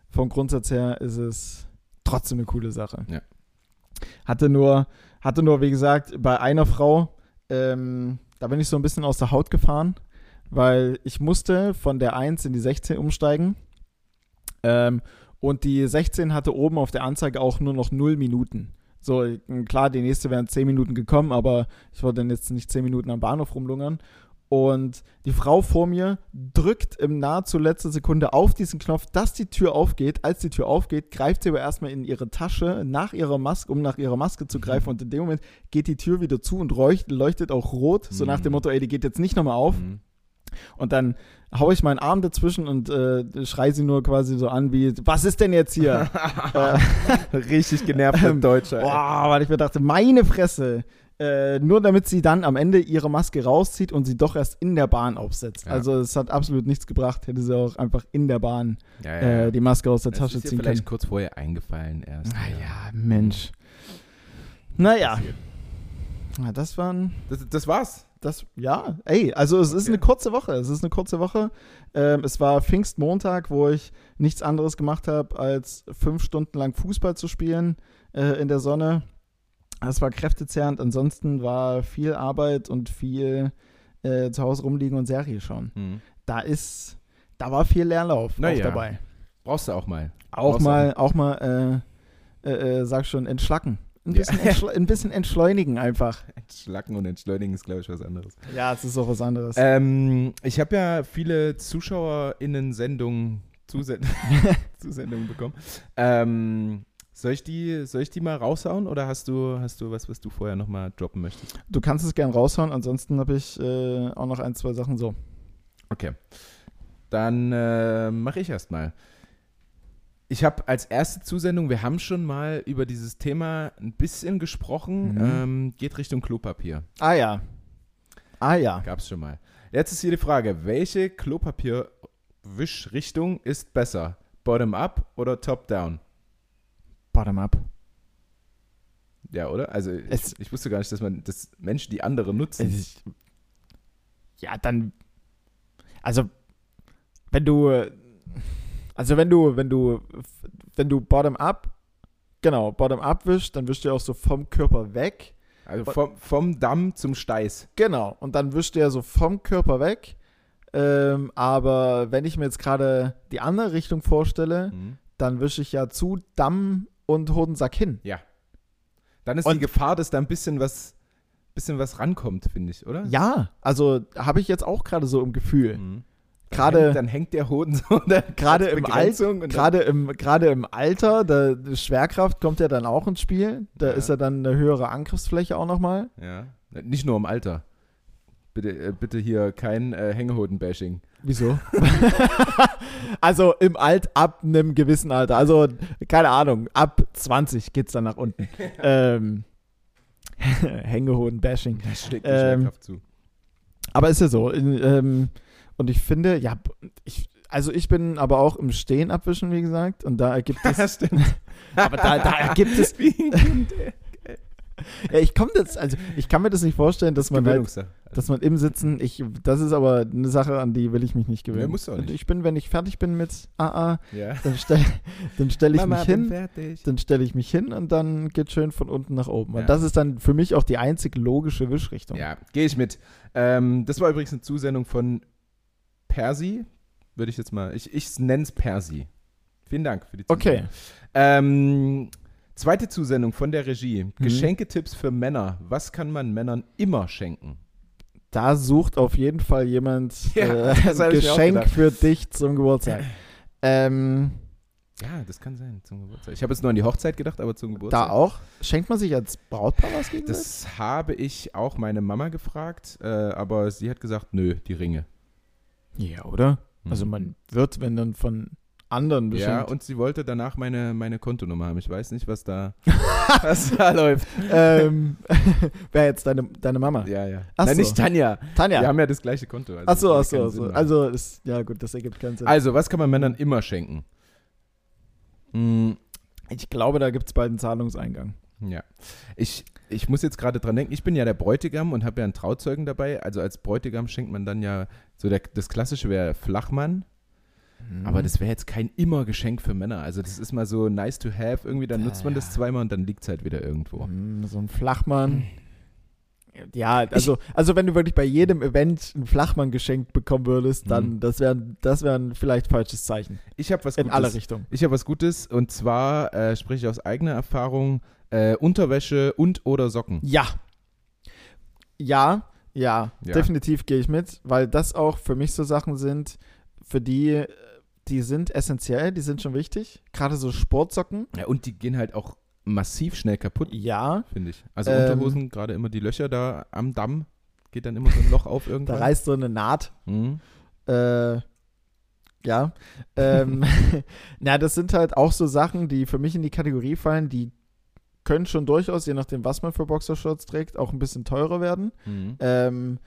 vom Grundsatz her ist es trotzdem eine coole Sache. Ja. Hatte nur, hatte nur, wie gesagt, bei einer Frau, ähm, da bin ich so ein bisschen aus der Haut gefahren, weil ich musste von der 1 in die 16 umsteigen. Ähm, und die 16 hatte oben auf der Anzeige auch nur noch 0 Minuten. So, klar, die nächste wären 10 Minuten gekommen, aber ich wollte dann jetzt nicht 10 Minuten am Bahnhof rumlungern. Und die Frau vor mir drückt im nahezu letzter Sekunde auf diesen Knopf, dass die Tür aufgeht. Als die Tür aufgeht, greift sie aber erstmal in ihre Tasche nach ihrer Maske, um nach ihrer Maske zu greifen. Und in dem Moment geht die Tür wieder zu und leuchtet, auch rot, so nach dem Motto, ey, die geht jetzt nicht nochmal auf. Mhm. Und dann haue ich meinen Arm dazwischen und äh, schrei sie nur quasi so an wie, was ist denn jetzt hier? äh, Richtig genervter Ähm, Deutscher. Boah, weil ich mir dachte, meine Fresse. Äh, nur damit sie dann am Ende ihre Maske rauszieht und sie doch erst in der Bahn aufsetzt. Ja. Also es hat absolut nichts gebracht, hätte sie auch einfach in der Bahn Ja, ja, äh, die Maske aus der Das Tasche ist ziehen vielleicht können. kurz vorher eingefallen erst. Naja, Mensch. Naja, ja, das waren, Das, das war's. das, ja, ey, also es ist Okay. eine kurze Woche. Es ist eine kurze Woche. Ähm, es war Pfingstmontag, wo ich nichts anderes gemacht habe, als fünf Stunden lang Fußball zu spielen äh, in der Sonne. Das war kräftezehrend. Ansonsten war viel Arbeit und viel äh, zu Hause rumliegen und Serie schauen. Hm. Da ist, da war viel Leerlauf Na auch ja. dabei. Brauchst du auch mal. Auch Brauchst mal, auch mal, äh, äh, äh, sag schon, entschlacken. Ein Ja. bisschen, entschle ein bisschen entschleunigen einfach. Entschlacken und entschleunigen ist, glaube ich, was anderes. Ja, es ist auch was anderes. Ähm, ich habe ja viele ZuschauerInnen-Sendungen, Zusend Zusendungen bekommen. Ähm, soll, ich die, soll ich die mal raushauen oder hast du, hast du was, was du vorher nochmal droppen möchtest? Du kannst es gern raushauen, ansonsten habe ich äh, auch noch ein, zwei Sachen so. Okay. Dann äh, mache ich erst mal. Ich habe als erste Zusendung, wir haben schon mal über dieses Thema ein bisschen gesprochen, Mhm. ähm, geht Richtung Klopapier. Ah ja. Ah ja. Gab es schon mal. Jetzt ist hier die Frage, welche Klopapierwischrichtung ist besser? Bottom-up oder top-down? Bottom up. Ja, oder? Also ich, Es- ich wusste gar nicht, dass man dass Menschen die andere nutzen. Ich, ja, dann. Also, wenn du. Also, wenn du, wenn du, wenn du bottom up, genau, bottom up wischst, dann wischst du ja auch so vom Körper weg. Also vom, vom Damm zum Steiß. Genau. Und dann wischst du ja so vom Körper weg. Ähm, aber wenn ich mir jetzt gerade die andere Richtung vorstelle, Mhm. dann wische ich ja zu Damm und Hodensack hin. Ja. Dann ist Und- die Gefahr, dass da ein bisschen was, bisschen was rankommt, finde ich, oder? Ja, also habe ich jetzt auch gerade so im Gefühl. Mhm. Gerade- Dann hängt, der Hoden so Gerade im, Al Begrenzung und dann- gerade, im, gerade im Alter, die Schwerkraft kommt ja dann auch ins Spiel. Da Ja. ist ja dann eine höhere Angriffsfläche auch nochmal. Ja. Nicht nur im Alter. Bitte, äh, bitte hier kein äh, Hängehoden-Bashing. Wieso? also im Alt ab einem gewissen Alter. Also, keine Ahnung, ab 20 geht's dann nach unten. ähm, Hängehoden-Bashing. Da schlägt Ähm, Schwerkraft zu. Aber ist ja so. Ähm, und ich finde, ja, ich, also ich bin aber auch im Stehen abwischen, wie gesagt. Und da ergibt es. aber da, da ergibt es. Ja, ich komme jetzt, also ich kann mir das nicht vorstellen, dass man halt. Dass man im Sitzen, ich, das ist aber eine Sache, an die will ich mich nicht gewöhnen. Nee, musst du auch Und nicht. Ich bin, wenn ich fertig bin mit AA, Ja. dann stelle dann stell ich Mama, mich hin, fertig. dann stelle ich mich hin und dann geht schön von unten nach oben. Und Ja. das ist dann für mich auch die einzig logische Wischrichtung. Ja, gehe ich mit. Ähm, das war übrigens eine Zusendung von Persi. Würde ich jetzt mal. Ich, ich nenne es Persi. Vielen Dank für die Zusendung. Okay. Ähm, zweite Zusendung von der Regie. Mhm. Geschenketipps für Männer. Was kann man Männern immer schenken? Da sucht auf jeden Fall jemand Ja, äh, ein Geschenk für dich zum Geburtstag. ähm, Ja, das kann sein zum Geburtstag. Ich habe jetzt nur an die Hochzeit gedacht, aber zum Geburtstag. da auch. Schenkt man sich als Brautpaar was gegenseitig? Das habe ich auch meine Mama gefragt, äh, aber sie hat gesagt, nö, die Ringe. Ja, oder? Mhm. Also man wird, wenn dann von anderen Ja, beschenkt. und sie wollte danach meine, meine Kontonummer haben. Ich weiß nicht, was da, was da läuft. ähm, wer jetzt deine, deine Mama? Ja, ja. Ach Nein, so. nicht Tanja. Tanja. Wir haben ja das gleiche Konto. Also ach so, ach so, ach so. Also ist, ja gut, das ergibt keinen Sinn. also, was kann man Männern immer schenken? Hm, ich glaube, da gibt es bald einen Zahlungseingang. ja. Ich, ich muss jetzt gerade dran denken, ich bin ja der Bräutigam und habe ja einen Trauzeugen dabei. Also als Bräutigam schenkt man dann ja, so der, das Klassische wäre Flachmann. Mhm. Aber das wäre jetzt kein immer Geschenk für Männer. Also das ist mal so nice to have. Irgendwie, dann Ja, nutzt man das zweimal und dann liegt es halt wieder irgendwo. Mhm, So ein Flachmann. Ja, also, also wenn du wirklich bei jedem Event einen Flachmann geschenkt bekommen würdest, dann Mhm. das wäre das wär ein vielleicht falsches Zeichen. Ich habe was In Gutes. alle Richtungen. Ich habe was Gutes und zwar äh, spreche ich aus eigener Erfahrung: äh, Unterwäsche und oder Socken. Ja. Ja, Ja, Ja. definitiv gehe ich mit, weil das auch für mich so Sachen sind, für die, die sind essentiell, die sind schon wichtig. Gerade so Sportsocken. Ja, und die gehen halt auch massiv schnell kaputt, Ja, finde ich. Also Ähm, Unterhosen, gerade immer die Löcher da am Damm, geht dann immer so ein Loch auf da irgendwann. reißt so eine Naht. Mhm. Äh, ja. Ähm, na, das sind halt auch so Sachen, die für mich in die Kategorie fallen, die können schon durchaus, je nachdem, was man für Boxershorts trägt, auch ein bisschen teurer werden. Mhm. Ähm,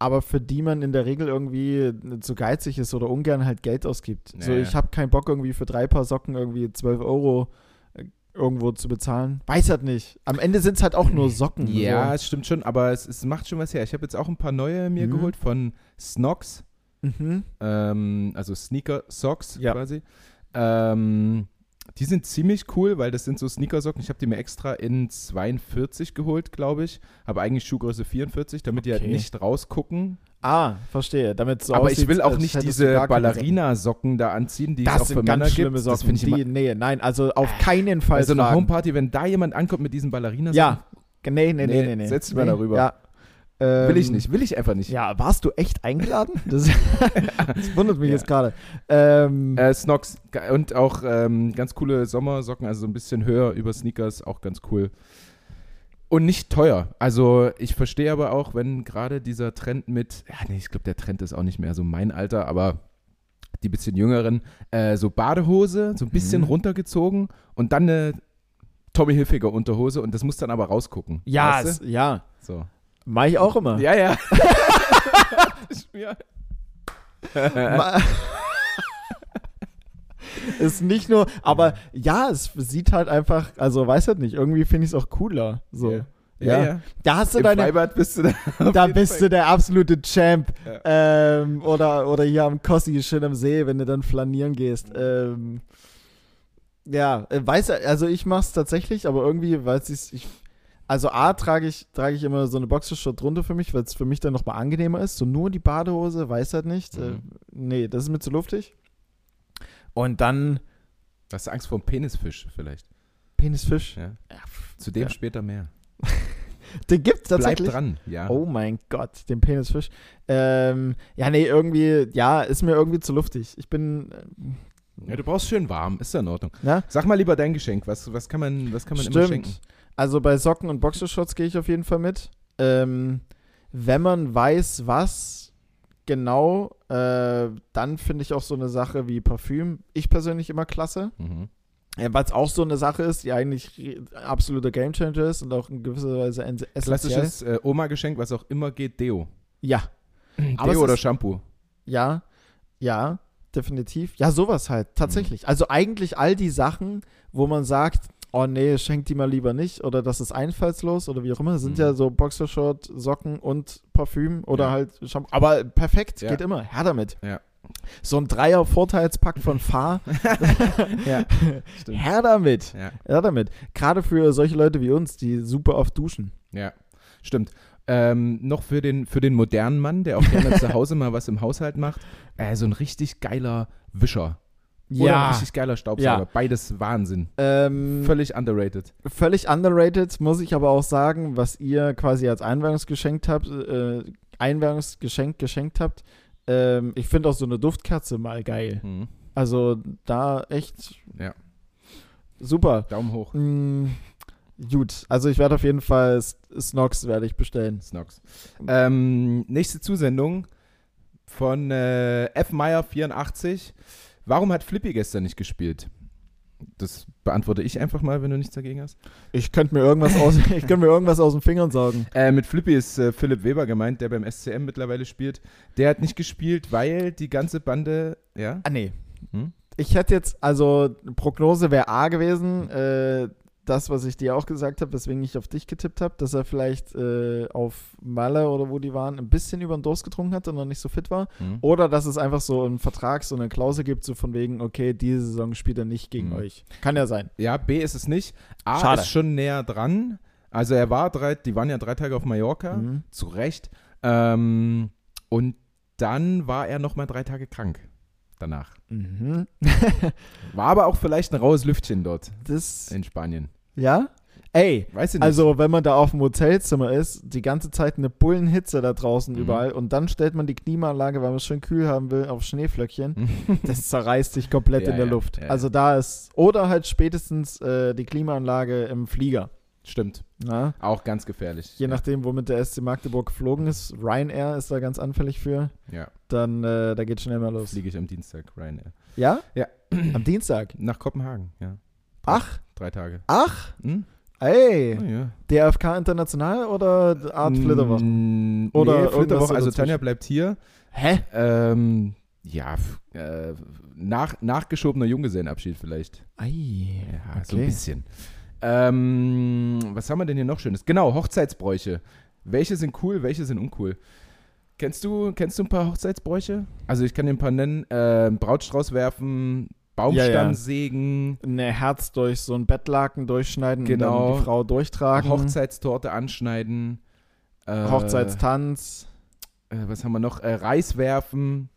aber für die man in der Regel irgendwie zu geizig ist oder ungern halt Geld ausgibt. so, Ja, ja. ich habe keinen Bock irgendwie für drei Paar Socken irgendwie 12 Euro äh, irgendwo zu bezahlen. Weiß halt nicht. Am Ende sind es halt auch nur Socken. Ja, So. es stimmt schon, aber es, es macht schon was her. Ich habe jetzt auch ein paar neue mir Mhm. geholt von Snox, Mhm. ähm, also Sneaker Socks Ja. quasi. Ähm, die sind ziemlich cool, weil das sind so Sneakersocken. Ich habe die mir extra in 42 geholt, glaube ich. Habe eigentlich Schuhgröße 44, damit die halt Okay. nicht rausgucken. Ah, verstehe. Damit so Aber ich will auch nicht diese. Ballerina-Socken da anziehen, die es Das auch für sind Männer ganz schlimme gibt. Socken. Das finde ich die, immer, nee, nein, also auf keinen Fall bei so einer tragen. Homeparty, wenn da jemand ankommt mit diesen Ballerina-Socken, Ja, nee, nee, nee, Nee, nee. nee. setz dich mal darüber. Ja. Will ich Ähm, nicht, will ich einfach nicht. Ja, warst du echt eingeladen? Das, das wundert mich Ja. jetzt gerade. Ähm, Äh, Snox und auch ähm, ganz coole Sommersocken, also so ein bisschen höher über Sneakers, auch ganz cool. Und nicht teuer. Also ich verstehe aber auch, wenn gerade dieser Trend mit, ja nee, ich glaube, der Trend ist auch nicht mehr so mein Alter, aber die bisschen jüngeren, äh, so Badehose, so ein bisschen Mhm. runtergezogen und dann eine Tommy Hilfiger Unterhose und das muss dann aber rausgucken. ja, weißt es, ja. du? so. Mach ich auch immer. Ja, ja. Mir- Ma- ist nicht nur, aber ja, es sieht halt einfach, also weiß halt nicht, irgendwie finde ich es auch cooler. So. Ja. Ja. Ja, ja. Da hast du Im deine, Freibad bist du da. da bist Fall. du der absolute Champ. Ähm, oder, oder hier am Kossi, schön am See, wenn du dann flanieren gehst. Ähm, ja, äh, weiß, also ich mach's tatsächlich, aber irgendwie, weil es ich, also A trage ich, trage ich immer so eine Boxershort drunter für mich, weil es für mich dann nochmal angenehmer ist. So nur die Badehose, weiß halt nicht. Äh, Mhm. nee, das ist mir zu luftig. Und dann Hast du Angst vor dem Penisfisch vielleicht? Penisfisch. Ja. Ja, Zu dem Ja. später mehr. Den gibt's Bleib tatsächlich. dran, ja. Oh mein Gott, den Penisfisch. Ähm, ja, nee, irgendwie, ja, ist mir irgendwie zu luftig. Ich bin, äh, ja. Du brauchst schön warm, ist ja in Ordnung. na, Sag mal lieber dein Geschenk. Was, was kann man, was kann man immer schenken? Also bei Socken und Boxershorts gehe ich auf jeden Fall mit. Ähm, wenn man weiß, was genau, äh, dann finde ich auch so eine Sache wie Parfüm. Ich persönlich immer klasse. Mhm. Äh, Weil es auch so eine Sache ist, die eigentlich absoluter Gamechanger ist und auch in gewisser Weise en- essentiell. Klassisches äh, Oma-Geschenk, was auch immer geht, Deo. Ja, Deo oder ist- Shampoo. Ja, ja, definitiv. Ja, sowas halt, tatsächlich. Also eigentlich all die Sachen, wo man sagt, oh nee, schenk die mal lieber nicht oder das ist einfallslos oder wie auch immer, sind Mhm. ja so Boxershort, Socken und Parfüm oder Ja. halt Shampoo. Aber perfekt, Ja. geht immer. Her damit. Ja. So ein Dreier-Vorteilspack von Fahr. ja. Her damit. Ja, Her damit. Gerade für solche Leute wie uns, die super oft duschen. ja, stimmt. Ähm, noch für den, für den modernen Mann, der auch gerne zu Hause mal was im Haushalt macht, äh, so ein richtig geiler Wischer. Oder ein richtig geiler Staubsauger. Ja. Beides Wahnsinn. ähm, Völlig underrated. Völlig underrated, muss ich aber auch sagen, was ihr quasi als Einweihungsgeschenk habt, äh, Einweihungsgeschenk geschenkt habt. Ähm, ich finde auch so eine Duftkerze mal geil. Mhm. Also da echt Ja. super. Daumen hoch. Mm, gut, also ich werde auf jeden Fall Snox werde ich bestellen. Snox. Ähm, nächste Zusendung von äh, F. Meyer 84. Warum hat Flippy gestern nicht gespielt? Das beantworte ich einfach mal, wenn du nichts dagegen hast. Ich könnte mir irgendwas aus, ich könnte mir irgendwas aus den Fingern saugen. Äh, mit Flippy ist äh, Philipp Weber gemeint, der beim SCM mittlerweile spielt. Der hat nicht gespielt, weil die ganze Bande, ja? Ah nee. Hm? Ich hätte jetzt, also Prognose wäre A gewesen, äh, das, was ich dir auch gesagt habe, weswegen ich auf dich getippt habe, dass er vielleicht äh, auf Malle oder wo die waren, ein bisschen über den Durst getrunken hat und noch nicht so fit war. Hm? Oder dass es einfach so einen Vertrag, so eine Klausel gibt, so von wegen, okay, diese Saison spielt er nicht gegen Mhm. euch. Kann ja sein. Ja, B ist es nicht. A Schade. ist schon näher dran. Also er war drei, die waren ja drei Tage auf Mallorca, Mhm. zu Recht. Ähm, und dann war er noch mal drei Tage krank danach. Mhm. War aber auch vielleicht ein raues Lüftchen dort Das, in Spanien. ja? Ey, Weiß ich nicht. also wenn man da auf dem Hotelzimmer ist, die ganze Zeit eine Bullenhitze da draußen Mhm. überall und dann stellt man die Klimaanlage, weil man es schön kühl haben will, auf Schneeflöckchen. Das zerreißt sich komplett Ja, in der ja, Luft. ja. Also da ist, oder halt spätestens äh, die Klimaanlage im Flieger. Stimmt. Na? Auch ganz gefährlich. Je nachdem, womit der SC Magdeburg geflogen ist. Ryanair ist da ganz anfällig für. Ja, Dann, äh, da geht schnell mal los. fliege ich am Dienstag, Ryanair. Ja? Ja. Am Dienstag. Nach Kopenhagen, ja. Ach, Drei Tage. ach, Hm? ey. Oh, ja. DFK International oder Art Flitterwochen? Mm, Oder nee, irgendwas Flitterwochen. Also. Tanja bleibt hier. Hä? Ähm, ja, äh, nach, nachgeschobener Junggesellenabschied vielleicht. Ei, Ja, so ein okay. bisschen. Ähm, was haben wir denn hier noch Schönes? Genau, Hochzeitsbräuche. Welche sind cool, welche sind uncool? Kennst du, kennst du ein paar Hochzeitsbräuche? Also ich kann dir ein paar nennen. Ähm, Brautstrauß werfen, Baumstamm Ja, ja. sägen, Ne Herz durch so ein Bettlaken durchschneiden und Genau. dann die Frau durchtragen. Hochzeitstorte anschneiden. Äh, Hochzeitstanz. Äh, was haben wir noch? Äh, Reis werfen.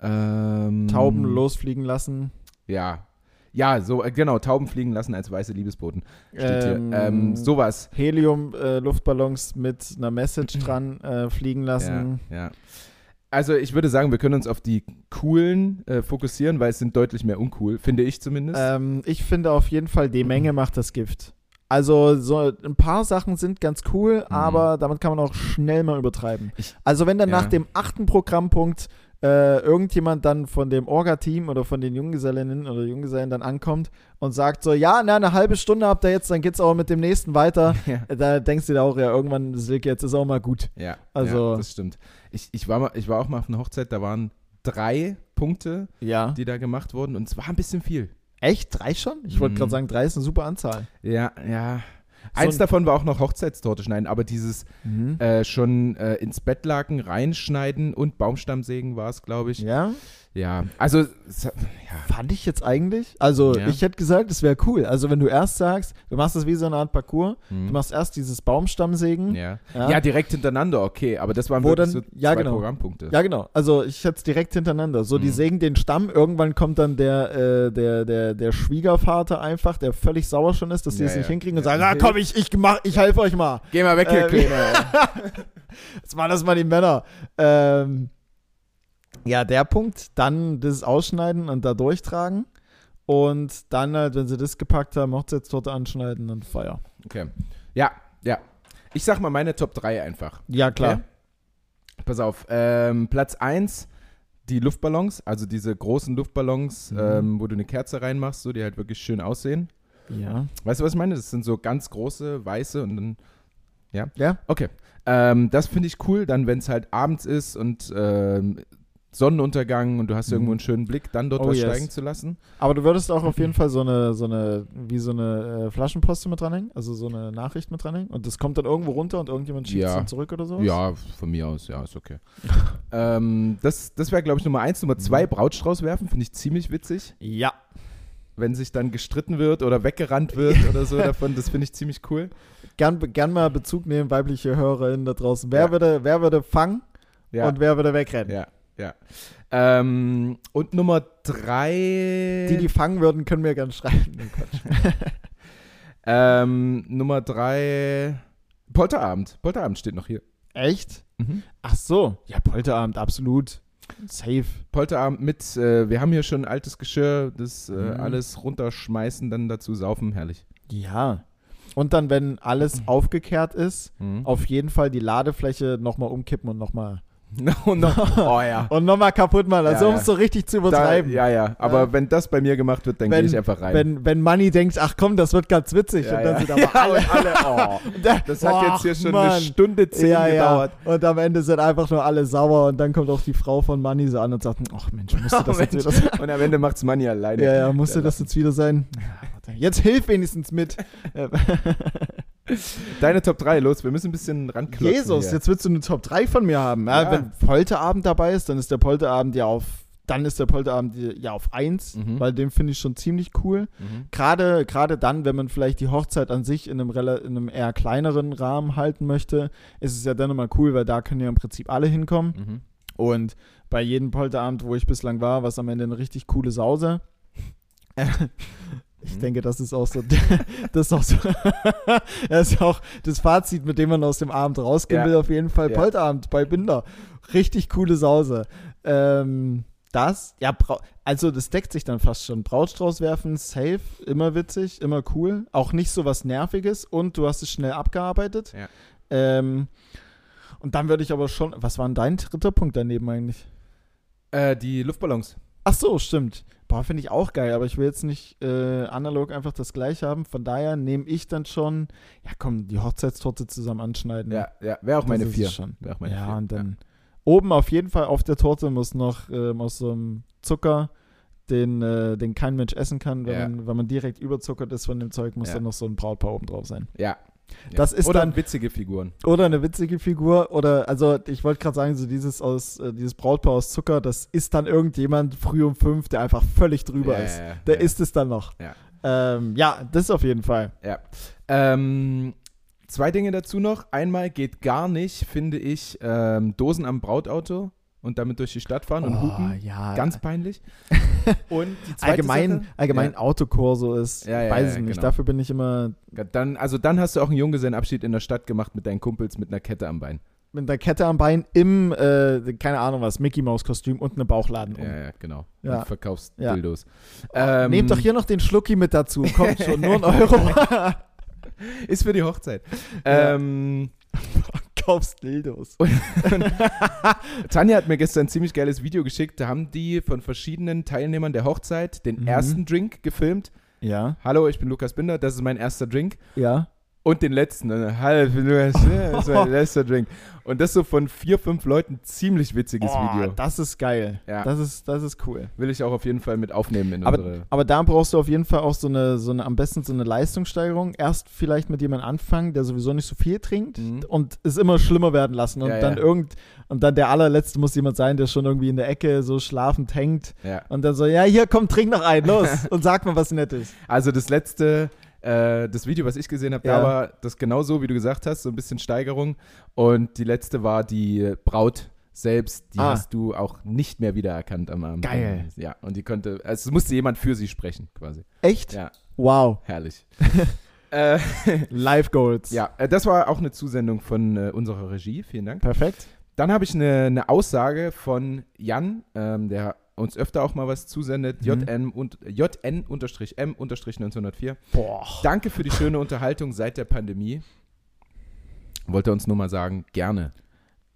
Ähm, Tauben losfliegen lassen. Ja. Ja, so, äh, genau, Tauben fliegen lassen als weiße Liebesboten. Steht Ähm, hier. Ähm, sowas. Helium-Luftballons mit einer Message dran äh, fliegen lassen. Ja, ja. Also ich würde sagen, wir können uns auf die coolen äh, fokussieren, weil es sind deutlich mehr uncool, finde ich zumindest. Ähm, ich finde auf jeden Fall, die Menge macht das Gift. Also so ein paar Sachen sind ganz cool, aber damit kann man auch schnell mal übertreiben. Mhm. Ich- also wenn dann ja. nach dem achten Programmpunkt äh, irgendjemand dann von dem Orga-Team oder von den Junggesellinnen oder Junggesellen dann ankommt und sagt so, ja, na, eine halbe Stunde habt ihr jetzt, dann geht's auch mit dem nächsten weiter. ja, Da denkst du dir auch, ja, irgendwann, Silke, jetzt ist auch mal gut. ja, Also- ja, das stimmt. Ich, ich, war mal, ich war auch mal auf einer Hochzeit, da waren drei Punkte, Ja. die da gemacht wurden und es war ein bisschen viel. Echt? Drei schon? Ich wollte Mhm. gerade sagen, drei ist eine super Anzahl. Ja, ja. So Eins ein- davon war auch noch Hochzeitstorte schneiden, aber dieses äh, schon äh, ins Bettlaken reinschneiden und Baumstammsägen war es, glaube ich. Ja? Ja, also ja. Fand ich jetzt eigentlich. Also, Ja. ich hätte gesagt, es wäre cool. Also, wenn du erst sagst, du machst das wie so eine Art Parcours, Hm. du machst erst dieses Baumstammsägen. ja. Ja. Ja. direkt hintereinander, okay, aber das waren Wo wirklich dann- so ja, zwei genau. Programmpunkte. Ja, genau. Also, ich hätte es direkt hintereinander. So, die Mhm. sägen den Stamm. Irgendwann kommt dann der, äh, der, der, der Schwiegervater einfach, der völlig sauer schon ist, dass sie Ja, es nicht hinkriegen und sagen: Ah, komm, ich, ich, mach, ich helfe euch mal. Geh mal weg hier, Äh, Kleiner. Jetzt waren das mal die Männer. Ähm, ja, der Punkt, dann das Ausschneiden und da durchtragen. Und dann halt, wenn sie das gepackt haben, Hochzeitstorte anschneiden und Feier. Okay. Ja, ja. Ich sag mal meine Top 3 einfach. Ja, klar. Okay? Pass auf. Ähm, Platz 1, die Luftballons, also diese großen Luftballons, Mhm. ähm, wo du eine Kerze reinmachst, so, die halt wirklich schön aussehen. Ja. Weißt du, was ich meine? Das sind so ganz große, weiße und dann. Ja? Okay. Ähm, das finde ich cool, dann, wenn es halt abends ist und ähm, Sonnenuntergang und du hast Mhm. irgendwo einen schönen Blick, dann dort Oh, was yes. steigen zu lassen. Aber du würdest auch auf jeden Fall so eine, so eine, wie so eine äh, Flaschenposte mit dranhängen, also so eine Nachricht mit dranhängen und das kommt dann irgendwo runter und irgendjemand schiebt es Ja. dann zurück oder so? Ja, von mir aus, ja, ist okay. ähm, das das wäre, glaube ich, Nummer eins. Nummer zwei, Brautstrauß werfen, finde ich ziemlich witzig. Ja. Wenn sich dann gestritten wird oder weggerannt wird oder so davon, das finde ich ziemlich cool. Gern, gern mal Bezug nehmen, weibliche HörerInnen da draußen. Wer, Ja. würde, wer würde fangen Ja, und wer würde wegrennen? ja, ja. Ähm, und Nummer drei. Die, die fangen würden, können mir gern schreiben. Ähm, Nummer drei. Polterabend. Polterabend steht noch hier. Echt? Mhm. Ach so. Ja, Polterabend, absolut. Safe. Polterabend mit, äh, wir haben hier schon altes Geschirr, das äh, Mhm. alles runterschmeißen, dann dazu saufen, herrlich. Ja. Und dann, wenn alles aufgekehrt ist, Mhm. auf jeden Fall die Ladefläche nochmal umkippen und nochmal No, no. Oh ja. und noch mal kaputt machen. Also Ja, um es so richtig zu Da, übertreiben. ja, ja. Aber wenn das bei mir gemacht wird, dann gehe ich einfach rein. Wenn, wenn Money denkt, ach komm, das wird ganz witzig. und dann sind aber alle. und alle oh, Und das hat jetzt hier schon Mann. eine Stunde zehn gedauert. Und am Ende sind einfach nur alle sauer und dann kommt auch die Frau von Money so an und sagt, ach Mensch, musste Oh, das jetzt Mensch. wieder sein? Und am Ende macht's Money alleine. Ja, ja, musste das jetzt wieder sein? Jetzt hilf wenigstens mit. Deine Top 3, los, wir müssen ein bisschen ranklotzen Jesus, hier. jetzt willst du eine Top 3 von mir haben. Ja, Ja. Wenn Polterabend dabei ist, dann ist der Polterabend ja auf, dann ist der Polterabend ja auf 1, Mhm. weil den finde ich schon ziemlich cool. Mhm. Gerade, gerade dann, wenn man vielleicht die Hochzeit an sich in einem, in einem eher kleineren Rahmen halten möchte, ist es ja dann immer cool, weil da können ja im Prinzip alle hinkommen. Mhm. Und bei jedem Polterabend, wo ich bislang war, war es am Ende eine richtig coole Sause. Ich Mhm. denke, das ist auch so, das ist auch so, das ist auch das Fazit, mit dem man aus dem Abend rausgehen Ja. will, auf jeden Fall. Ja. Polterabend bei Binder. Richtig coole Sause. Ähm, das, ja, also das deckt sich dann fast schon. Brautstrauß werfen, safe, immer witzig, immer cool. Auch nicht so was Nerviges und du hast es schnell abgearbeitet. Ja. Ähm, und dann würde ich aber schon, was war denn dein dritter Punkt daneben eigentlich? Äh, die Luftballons. Ach so, stimmt. Boah, finde ich auch geil, aber ich will jetzt nicht äh, analog einfach das gleich haben. Von daher nehme ich dann schon, ja komm, die Hochzeitstorte zusammen anschneiden. Ja, ja, wäre auch meine vier. Wäre auch meine ja, vier. und dann oben auf jeden Fall auf der Torte muss noch ähm, aus so einem Zucker, den, äh, den kein Mensch essen kann, wenn, Ja. man, wenn man direkt überzuckert ist von dem Zeug, muss Ja. dann noch so ein Brautpaar oben drauf sein. Ja. Ja. Das ist Oder dann- witzige Figuren. Oder eine witzige Figur oder also ich wollte gerade sagen, so dieses aus äh, dieses Brautpaar aus Zucker, das ist dann irgendjemand früh um fünf, der einfach völlig drüber Ja, ist. ja. Der ist es dann noch. Ja. Ähm, ja, das auf jeden Fall. Ja. Ähm, zwei Dinge dazu noch. Einmal geht gar nicht, finde ich, ähm, Dosen am Brautauto und damit durch die Stadt fahren und hupen. Oh, ja. Ganz peinlich. Und die zweite allgemein, Sache, allgemein Ja. Autokorso ist, Ja, ja, weiß ich nicht. genau. Dafür bin ich immer Dann, also dann hast du auch einen Junggesellenabschied in der Stadt gemacht mit deinen Kumpels mit einer Kette am Bein. mit der Kette am Bein im, äh, keine Ahnung was, Mickey Maus Kostüm und eine Bauchladen um. Ja, ja, genau. Ja. Und verkaufst. Dildos. Oh, Ähm, Nehmt doch hier noch den Schlucki mit dazu. Kommt schon, nur ein Euro. Ist für die Hochzeit. Ähm, Kaufst Dildos. Tanja hat mir gestern ein ziemlich geiles Video geschickt. Da haben die von verschiedenen Teilnehmern der Hochzeit den Mhm. ersten Drink gefilmt. Ja, Hallo, ich bin Lukas Binder, das ist mein erster Drink. ja. Und den letzten. ne? Hallo, ich bin Lukas, ja, das ist mein letzter Drink. Und das so von vier, fünf Leuten. Ziemlich witziges Oh, Video. das ist geil. Ja. Das, ist, das ist cool. Will ich auch auf jeden Fall mit aufnehmen in Aber, unsere. aber da brauchst du auf jeden Fall auch so eine, so eine, am besten so eine Leistungssteigerung. Erst vielleicht mit jemandem anfangen, der sowieso nicht so viel trinkt Mhm. und es immer schlimmer werden lassen. Und Ja, dann ja. irgend, und dann der allerletzte muss jemand sein, der schon irgendwie in der Ecke so schlafend hängt. Ja. Und dann so, ja, hier, komm, trink noch einen, los. und sag mal was Nettes. Also das letzte, äh, das Video, was ich gesehen habe, Ja. da war das genau so, wie du gesagt hast, so ein bisschen Steigerung. Und die letzte war die Braut selbst, die Ah. hast du auch nicht mehr wiedererkannt am Abend. Geil. Ja, und die konnte, also es musste jemand für sie sprechen, quasi. Echt? Ja, Wow. herrlich. äh, Live Goals. ja, äh, das war auch eine Zusendung von äh, unserer Regie, vielen Dank. Perfekt. Dann habe ich eine, eine Aussage von Jan, ähm, der uns öfter auch mal was zusendet, Mhm. JN und JN-M-1904. Boah. Danke für die schöne Unterhaltung seit der Pandemie. Wollte uns nur mal sagen, gerne.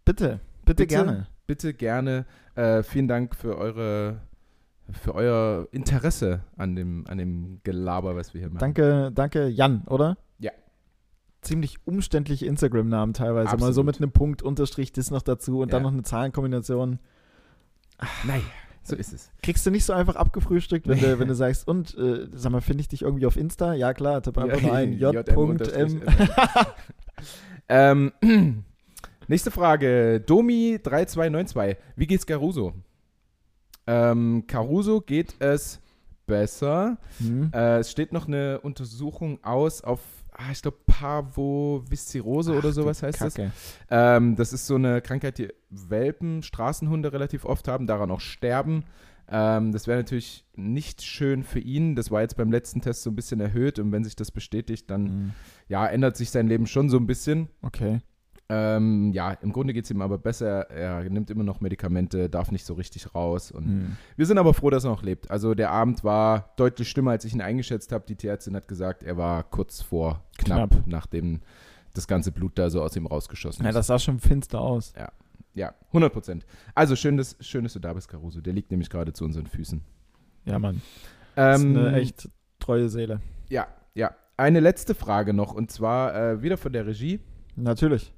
Bitte, bitte, Bitte? gerne. Bitte gerne. Äh, vielen Dank für eure für euer Interesse an dem, an dem Gelaber, was wir hier machen. Danke, danke, Jan, oder? Ja. Ziemlich umständliche Instagram-Namen teilweise. Mal Absolut. so mit einem Punkt, Unterstrich, das noch dazu und dann Ja. noch eine Zahlenkombination. Naja, so ist es. Kriegst du nicht so einfach abgefrühstückt, wenn, du, wenn du sagst, und, äh, sag mal, finde ich dich irgendwie auf Insta? Ja, klar, tipp einfach nur ein. J.M. ähm, nächste Frage. Domi3292. Wie geht's Caruso? Ähm, Caruso geht es besser. Hm. Äh, es steht noch eine Untersuchung aus auf, ah, ich glaube, Parvoviscerose oder sowas heißt das. Kacke. Ähm, das ist so eine Krankheit, die Welpen, Straßenhunde relativ oft haben, daran auch sterben. Ähm, das wäre natürlich nicht schön für ihn. Das war jetzt beim letzten Test so ein bisschen erhöht und wenn sich das bestätigt, dann Hm. ja, ändert sich sein Leben schon so ein bisschen. Okay. Ähm, ja, im Grunde geht es ihm aber besser. Er nimmt immer noch Medikamente, darf nicht so richtig raus. Und Hm. wir sind aber froh, dass er noch lebt. Also der Abend war deutlich schlimmer, als ich ihn eingeschätzt habe. Die Tierärztin hat gesagt, er war kurz vor knapp, Knapp. nachdem das ganze Blut da so aus ihm rausgeschossen Ja, ist. das sah schon finster aus. ja, 100 Prozent. Also schön dass, schön, dass du da bist, Caruso. Der liegt nämlich gerade zu unseren Füßen. Ja, Mann. Das Ähm, ist eine echt treue Seele. Ja, ja. Eine letzte Frage noch und zwar äh, wieder von der Regie. Natürlich.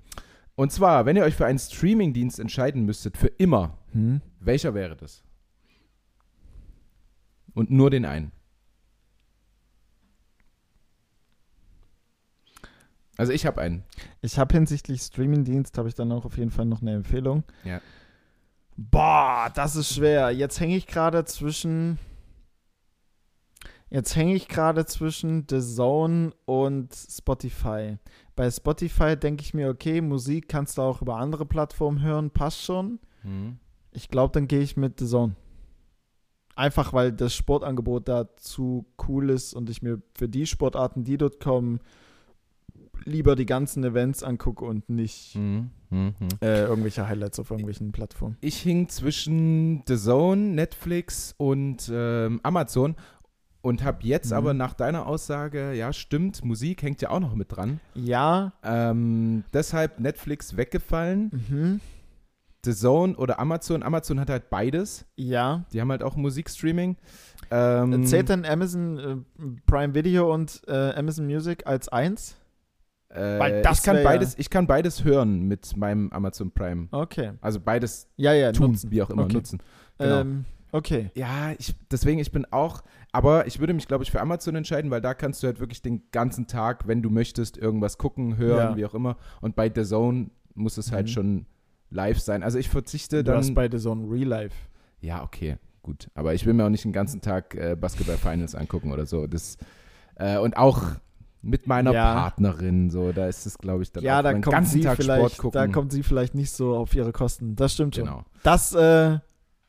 Und zwar, wenn ihr euch für einen Streamingdienst entscheiden müsstet, für immer, Hm. welcher wäre das? Und nur den einen. Also ich habe einen. Ich habe hinsichtlich Streamingdienst, habe ich dann auch auf jeden Fall noch eine Empfehlung. Ja. Boah, das ist schwer. Jetzt hänge ich gerade zwischen. Jetzt hänge ich gerade zwischen The Zone und Spotify. Bei Spotify denke ich mir, okay, Musik kannst du auch über andere Plattformen hören, passt schon. Mhm. Ich glaube, dann gehe ich mit The Zone. einfach weil das Sportangebot da zu cool ist und ich mir für die Sportarten, die dort kommen, lieber die ganzen Events angucke und nicht Mhm. Mhm. äh, irgendwelche Highlights auf irgendwelchen Plattformen. Ich hing zwischen The Zone, Netflix und ähm, Amazon und habe jetzt Mhm. aber nach deiner Aussage, ja stimmt, Musik hängt ja auch noch mit dran. Ja, Ähm, deshalb Netflix weggefallen, mhm. The Zone oder Amazon. Amazon hat halt beides. ja. Die haben halt auch Musikstreaming. Ähm, Zählt dann Amazon äh, Prime Video und äh, Amazon Music als eins? äh, Weil das ich kann wär ja- beides, ich kann beides hören mit meinem Amazon Prime. Okay. Also beides Ja, ja, tun, nutzen. wie auch immer Okay. nutzen. Genau. Ähm, okay. Ja, ich, deswegen, ich bin auch, aber ich würde mich, glaube ich, für Amazon entscheiden, weil da kannst du halt wirklich den ganzen Tag, wenn du möchtest, irgendwas gucken, hören, Ja. wie auch immer. Und bei The Zone muss es halt Mhm. schon live sein. Also ich verzichte Du hast dann. beide so ein Real Life. Ja, okay, gut. Aber ich will mir auch nicht den ganzen Tag äh, Basketball-Finals angucken oder so. Das, äh, und auch mit meiner Ja. Partnerin, so, da ist es, glaube ich, dann Ja, auch da kommt ganzen sie Tag Sport vielleicht, gucken. da kommt sie vielleicht nicht so auf ihre Kosten. Das stimmt schon. genau. Das, äh,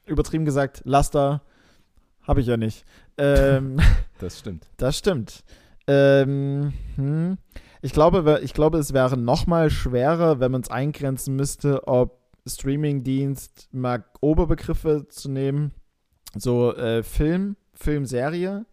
übertrieben gesagt, Laster habe ich ja nicht. Ähm, Das stimmt. das stimmt. Ähm, hm. Ich glaube, ich glaube, es wäre noch mal schwerer, wenn man es eingrenzen müsste, ob Streamingdienst mal Oberbegriffe zu nehmen, so äh, Film, Filmserie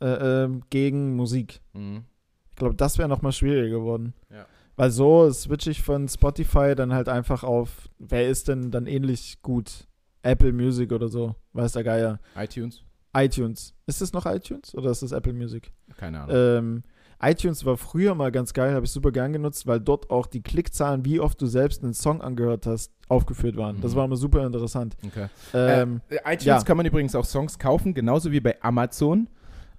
äh, ähm, gegen Musik. Mhm. Ich glaube, das wäre noch mal schwieriger geworden. Ja. Weil so switche ich von Spotify dann halt einfach auf, wer ist denn dann ähnlich gut? Apple Music oder so, weiß der Geier. iTunes? iTunes. Ist das noch iTunes oder ist das Apple Music? Keine Ahnung. Ähm, iTunes war früher mal ganz geil, habe ich super gern genutzt, weil dort auch die Klickzahlen, wie oft du selbst einen Song angehört hast, aufgeführt waren. Das Mhm. war immer super interessant. okay. Ähm, Äh, iTunes ja. kann man übrigens auch Songs kaufen, genauso wie bei Amazon.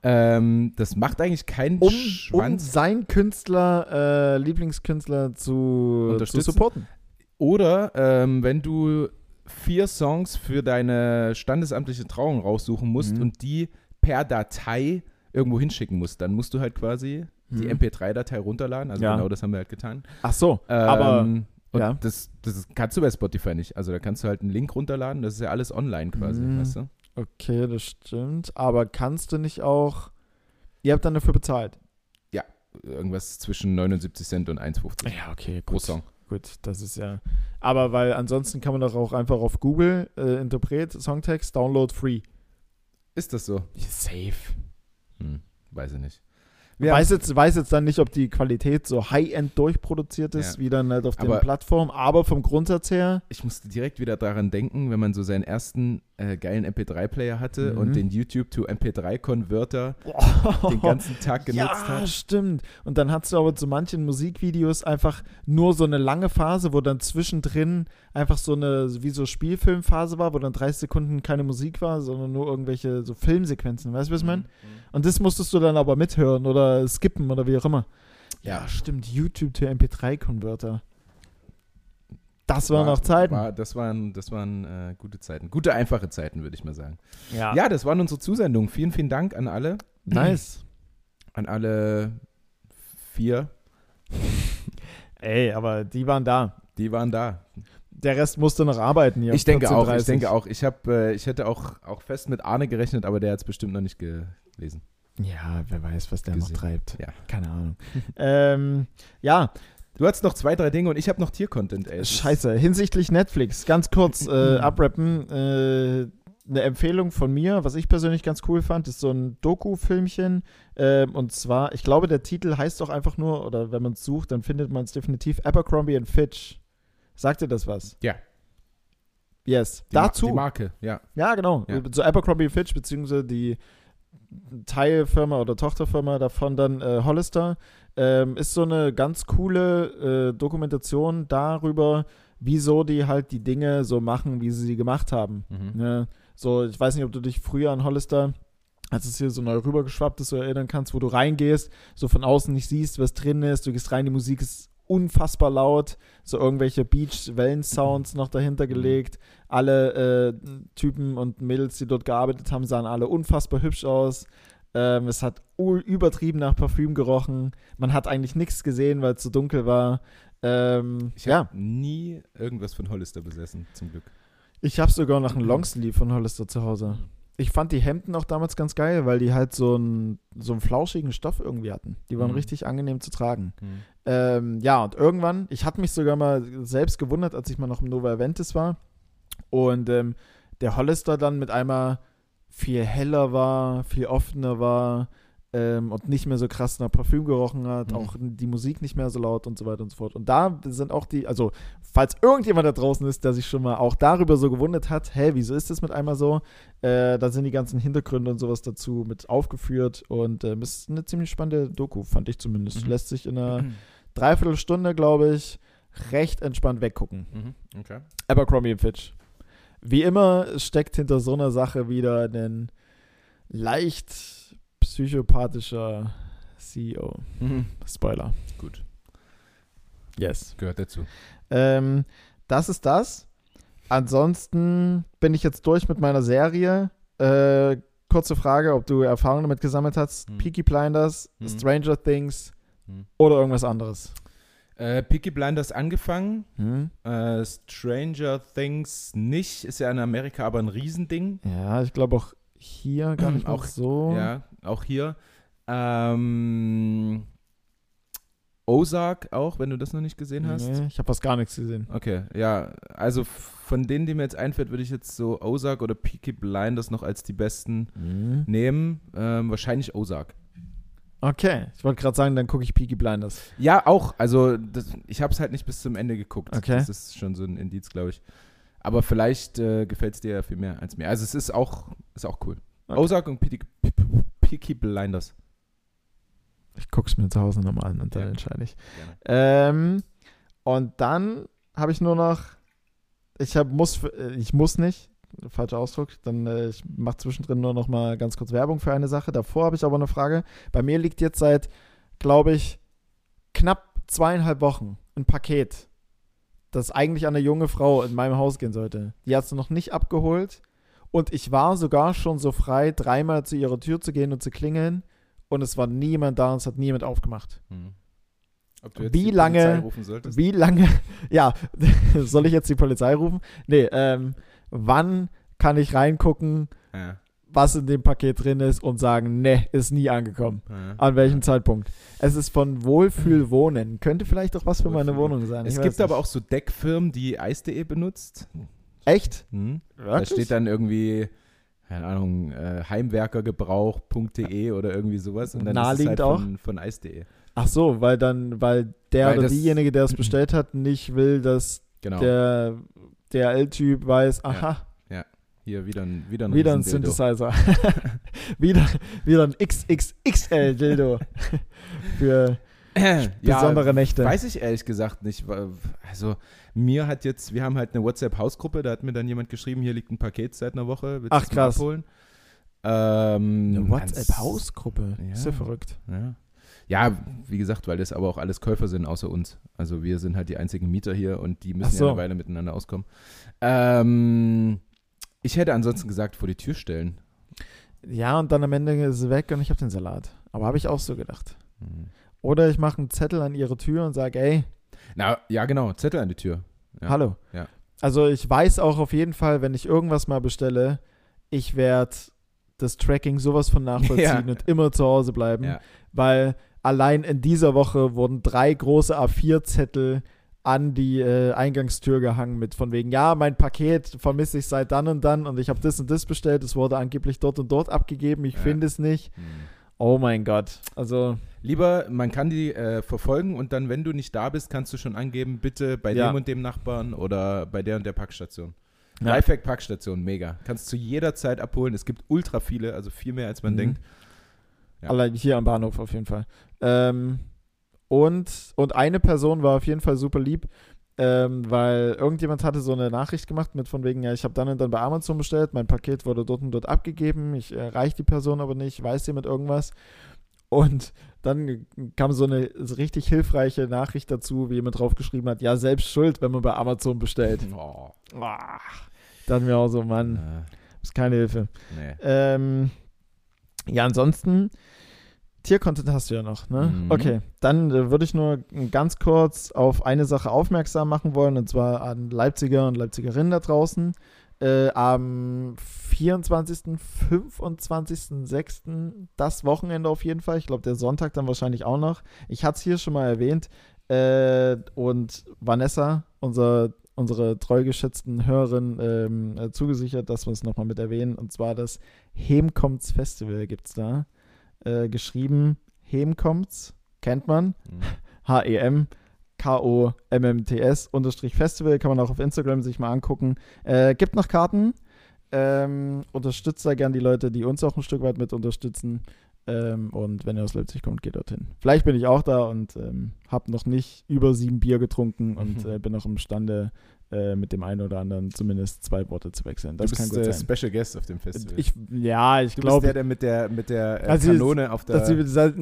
Ähm, das macht eigentlich keinen um, um Schwanz. seinen Künstler, äh, Lieblingskünstler zu, zu Unterstützen? supporten. Oder ähm, wenn du vier Songs für deine standesamtliche Trauung raussuchen musst Mhm. und die per Datei irgendwo hinschicken musst, dann musst du halt quasi die Mhm. MP3-Datei runterladen. Also Ja. genau das haben wir halt getan. Ach so, aber Ähm, und ja. das, das kannst du bei Spotify nicht. Also da kannst du halt einen Link runterladen, das ist ja alles online quasi, Mhm. weißt du? okay, das stimmt. Aber kannst du nicht auch. Ihr habt dann dafür bezahlt. Irgendwas zwischen 79 Cent und 1,50 Ja, okay, pro Song. Gut, das ist ja. Aber weil ansonsten kann man doch auch einfach auf Google äh, Interpret, Songtext, Download free. Ist das so? Safe. Hm, weiß ich nicht. Weiß jetzt, weiß jetzt dann nicht, ob die Qualität so high-end durchproduziert ist, Ja. wie dann halt auf den Aber- Plattformen, aber vom Grundsatz her. Ich musste direkt wieder daran denken, wenn man so seinen ersten äh, geilen MP3-Player hatte Mhm. und den YouTube to MP3-Converter den ganzen Tag genutzt ja, hat. stimmt. Und dann hast du aber zu manchen Musikvideos einfach nur so eine lange Phase, wo dann zwischendrin einfach so eine, wie so Spielfilmphase war, wo dann 30 Sekunden keine Musik war, sondern nur irgendwelche so Filmsequenzen. Weißt du, was ich meine? Und das musstest du dann aber mithören oder skippen oder wie auch immer. Ja, stimmt. YouTube to MP3-Converter. Das waren noch Zeiten. War, das waren, das waren äh, gute Zeiten. Gute, einfache Zeiten, würde ich mal sagen. ja. Ja, das waren unsere Zusendungen. Vielen, vielen Dank an alle. Nice. An alle vier. Ey, aber die waren da. Die waren da. Der Rest musste noch arbeiten hier. ich denke auch, ich 14:30. denke auch. Ich, hab, äh, ich hätte auch, auch fest mit Arne gerechnet, aber der hat es bestimmt noch nicht gelesen. Ja, wer weiß, was der Gesehen. noch treibt. Ja. Keine Ahnung. ähm, ja, Du hattest noch zwei, drei Dinge und ich habe noch Tier-Content, ey. Scheiße. Hinsichtlich Netflix, ganz kurz äh, abrappen. Äh, eine Empfehlung von mir, was ich persönlich ganz cool fand, ist so ein Doku-Filmchen. Ähm, und zwar, ich glaube, der Titel heißt doch einfach nur, oder wenn man es sucht, dann findet man es definitiv Abercrombie and Fitch. Sagt dir das was? Ja. Yes. Die Ma- Dazu. Die Marke, ja. Ja, genau. Ja. So Abercrombie Fitch, beziehungsweise die Teilfirma oder Tochterfirma davon dann äh, Hollister, ähm, ist so eine ganz coole äh, Dokumentation darüber, wieso die halt die Dinge so machen, wie sie sie gemacht haben. Mhm. Ne? So, ich weiß nicht, ob du dich früher an Hollister, als es hier so neu rübergeschwappt ist, so erinnern kannst, wo du reingehst, so von außen nicht siehst, was drin ist, du gehst rein, die Musik ist unfassbar laut, so irgendwelche Beach-Wellen-Sounds noch dahinter Mhm. gelegt. Alle äh, Typen und Mädels, die dort gearbeitet haben, sahen alle unfassbar hübsch aus. Ähm, es hat übertrieben nach Parfüm gerochen. Man hat eigentlich nichts gesehen, weil es so dunkel war. Ähm, Ich ja, habe nie irgendwas von Hollister besessen, zum Glück. ich habe sogar noch einen Longsleeve von Hollister zu Hause. ich fand die Hemden auch damals ganz geil, weil die halt so einen, so einen flauschigen Stoff irgendwie hatten. Die waren Mhm. richtig angenehm zu tragen. Hm. Ähm, ja, und irgendwann, ich hatte mich sogar mal selbst gewundert, als ich mal noch im Nova Aventis war und ähm, der Hollister dann mit einmal viel heller war, viel offener war ähm, und nicht mehr so krass nach Parfüm gerochen hat, Mhm. auch die Musik nicht mehr so laut und so weiter und so fort. Und da sind auch die, also falls irgendjemand da draußen ist, der sich schon mal auch darüber so gewundert hat, hä, wieso ist das mit einmal so? Äh, da sind die ganzen Hintergründe und sowas dazu mit aufgeführt und ähm, ist eine ziemlich spannende Doku, fand ich zumindest. Mhm. Lässt sich in einer Dreiviertelstunde, glaube ich, recht entspannt weggucken. Mhm. Okay. Abercrombie Fitch. Wie immer steckt hinter so einer Sache wieder ein leicht psychopathischer CEO. Mhm. Spoiler. Gut, Yes. gehört dazu. Ähm, das ist das. Ansonsten bin ich jetzt durch mit meiner Serie. Äh, kurze Frage, ob du Erfahrungen damit gesammelt hast. Hm. Peaky Blinders, Hm. Stranger Things Hm. oder irgendwas anderes. Äh, Peaky Blinders angefangen, Hm? äh, Stranger Things nicht, ist ja in Amerika aber ein Riesending. Ja, ich glaube auch hier gar nicht auch so. Ja, auch hier. Ähm, Ozark auch, wenn du das noch nicht gesehen hast. Nee, ich habe fast gar nichts gesehen. Okay, ja, also von denen, die mir jetzt einfällt, würde ich jetzt so Ozark oder Peaky Blinders noch als die besten Hm. nehmen. Ähm, wahrscheinlich Ozark. Okay, ich wollte gerade sagen, dann gucke ich Peaky Blinders. Ja, auch. Also das, ich habe es halt nicht bis zum Ende geguckt. Okay. Das ist schon so ein Indiz, glaube ich. Aber vielleicht äh, gefällt es dir ja viel mehr als mir. Also es ist auch, ist auch cool. Okay. Ozark und Peaky, Peaky Blinders. Ich gucke es mir zu Hause nochmal an und dann Ja. entscheide ich. Ähm, und dann habe ich nur noch, ich hab, muss, äh, ich muss nicht, falscher Ausdruck, dann äh, ich mache zwischendrin nur noch mal ganz kurz Werbung für eine Sache. Davor habe ich aber eine Frage. Bei mir liegt jetzt seit, glaube ich, knapp zweieinhalb Wochen ein Paket, das eigentlich an eine junge Frau in meinem Haus gehen sollte. Die hat es noch nicht abgeholt und ich war sogar schon so frei, dreimal zu ihrer Tür zu gehen und zu klingeln und es war niemand da und es hat niemand aufgemacht. Hm. Wie lange- Polizei rufen solltest? Wie lange, ja, soll ich jetzt die Polizei rufen? Nee, ähm, wann kann ich reingucken, Ja, was in dem Paket drin ist und sagen, ne, ist nie angekommen? ja. An welchem Zeitpunkt? Es ist von Wohlfühlwohnen. Könnte vielleicht auch was für meine Wohnung sein. Es ich gibt weiß aber nicht. auch so Deckfirmen, die Eis.de benutzt. Echt? Hm? Da steht dann irgendwie, keine Ahnung, äh, heimwerkergebrauch.de oder irgendwie sowas. Und dann Naheliegend ist es halt von, von Eis.de. Ach so, weil dann, weil der Weil oder diejenige, der es bestellt hat, nicht will, dass Genau. der DRL-Typ weiß, aha, Hier wieder ein, wieder ein, wieder ein. Synthesizer. wieder, wieder ein XXXL-Dildo. Für besondere Nächte. Weiß ich ehrlich gesagt nicht. Also mir hat jetzt, wir haben halt eine WhatsApp-Hausgruppe, da hat mir dann jemand geschrieben, hier liegt ein Paket seit einer Woche, willst mal krass. abholen? Ähm, Eine WhatsApp-Hausgruppe. Ist ja Ja. verrückt. Ja. Ja, wie gesagt, weil das aber auch alles Käufer sind außer uns. Also wir sind halt die einzigen Mieter hier und die müssen so. ja eine Weile miteinander auskommen. Ähm, ich hätte ansonsten gesagt, vor die Tür stellen. Ja, und dann am Ende ist es weg und ich habe den Salat. Aber habe ich auch so gedacht. Hm. Oder ich mache einen Zettel an ihre Tür und sage, ey, Na, ja genau, Zettel an die Tür. Ja. hallo. Ja. Also ich weiß auch auf jeden Fall, wenn ich irgendwas mal bestelle, ich werde das Tracking sowas von nachvollziehen Ja. und immer zu Hause bleiben. Weil allein in dieser Woche wurden drei große A4-Zettel an die äh, Eingangstür gehangen mit von wegen, ja, mein Paket vermisse ich seit dann und dann und ich habe das und das bestellt, es wurde angeblich dort und dort abgegeben, ich Ja. finde es nicht. Hm. Oh mein Gott. Also, Lieber, man kann die äh, verfolgen und dann, wenn du nicht da bist, kannst du schon angeben, bitte bei Ja. dem und dem Nachbarn oder bei der und der Packstation. Ja. Lifehack Packstation, mega. Kannst zu jeder Zeit abholen. Es gibt ultra viele, also viel mehr als man Mhm. denkt. Ja. allein hier am Bahnhof auf jeden Fall. Ähm, und, und eine Person war auf jeden Fall super lieb, ähm, weil irgendjemand hatte so eine Nachricht gemacht mit von wegen, ja, ich habe dann und dann bei Amazon bestellt, mein Paket wurde dort und dort abgegeben, ich erreiche die Person aber nicht, weiß sie mit irgendwas. Und dann kam so eine richtig hilfreiche Nachricht dazu, wie jemand draufgeschrieben hat, ja, selbst schuld, wenn man bei Amazon bestellt. Oh. Dann mir auch so, Mann, Äh, ist keine Hilfe. nee. Ähm, ja, ansonsten, Tiercontent hast du ja noch, ne? Mhm. Okay, dann äh, würde ich nur ganz kurz auf eine Sache aufmerksam machen wollen, und zwar an Leipziger und Leipzigerinnen da draußen. äh, am 24., 25., 6. das Wochenende auf jeden Fall. Ich glaube, der Sonntag dann wahrscheinlich auch noch. Ich hatte es hier schon mal erwähnt. Äh, und Vanessa, unser, unsere treu geschätzten Hörerin, ähm, äh, zugesichert, dass wir es nochmal mit erwähnen. Und zwar das Hemkomts Festival gibt es da. Äh, geschrieben Hemkomts, kennt man. Mhm. H-E-M. K-O-M-M-T-S unterstrich Festival, kann man auch auf Instagram sich mal angucken. Äh, gibt noch Karten. Ähm, unterstützt da gern die Leute, die uns auch ein Stück weit mit unterstützen. Ähm, und wenn ihr aus Leipzig kommt, geht dorthin. Vielleicht bin ich auch da und ähm, habe noch nicht über sieben Bier getrunken und Mhm. äh, bin noch imstande, äh, mit dem einen oder anderen zumindest zwei Worte zu wechseln. Das du kann bist gut äh, sein. Special Guest auf dem Festival. Ich, ja, ich glaube, der, der mit der, mit der äh, Also sie- Kanone auf der. sie,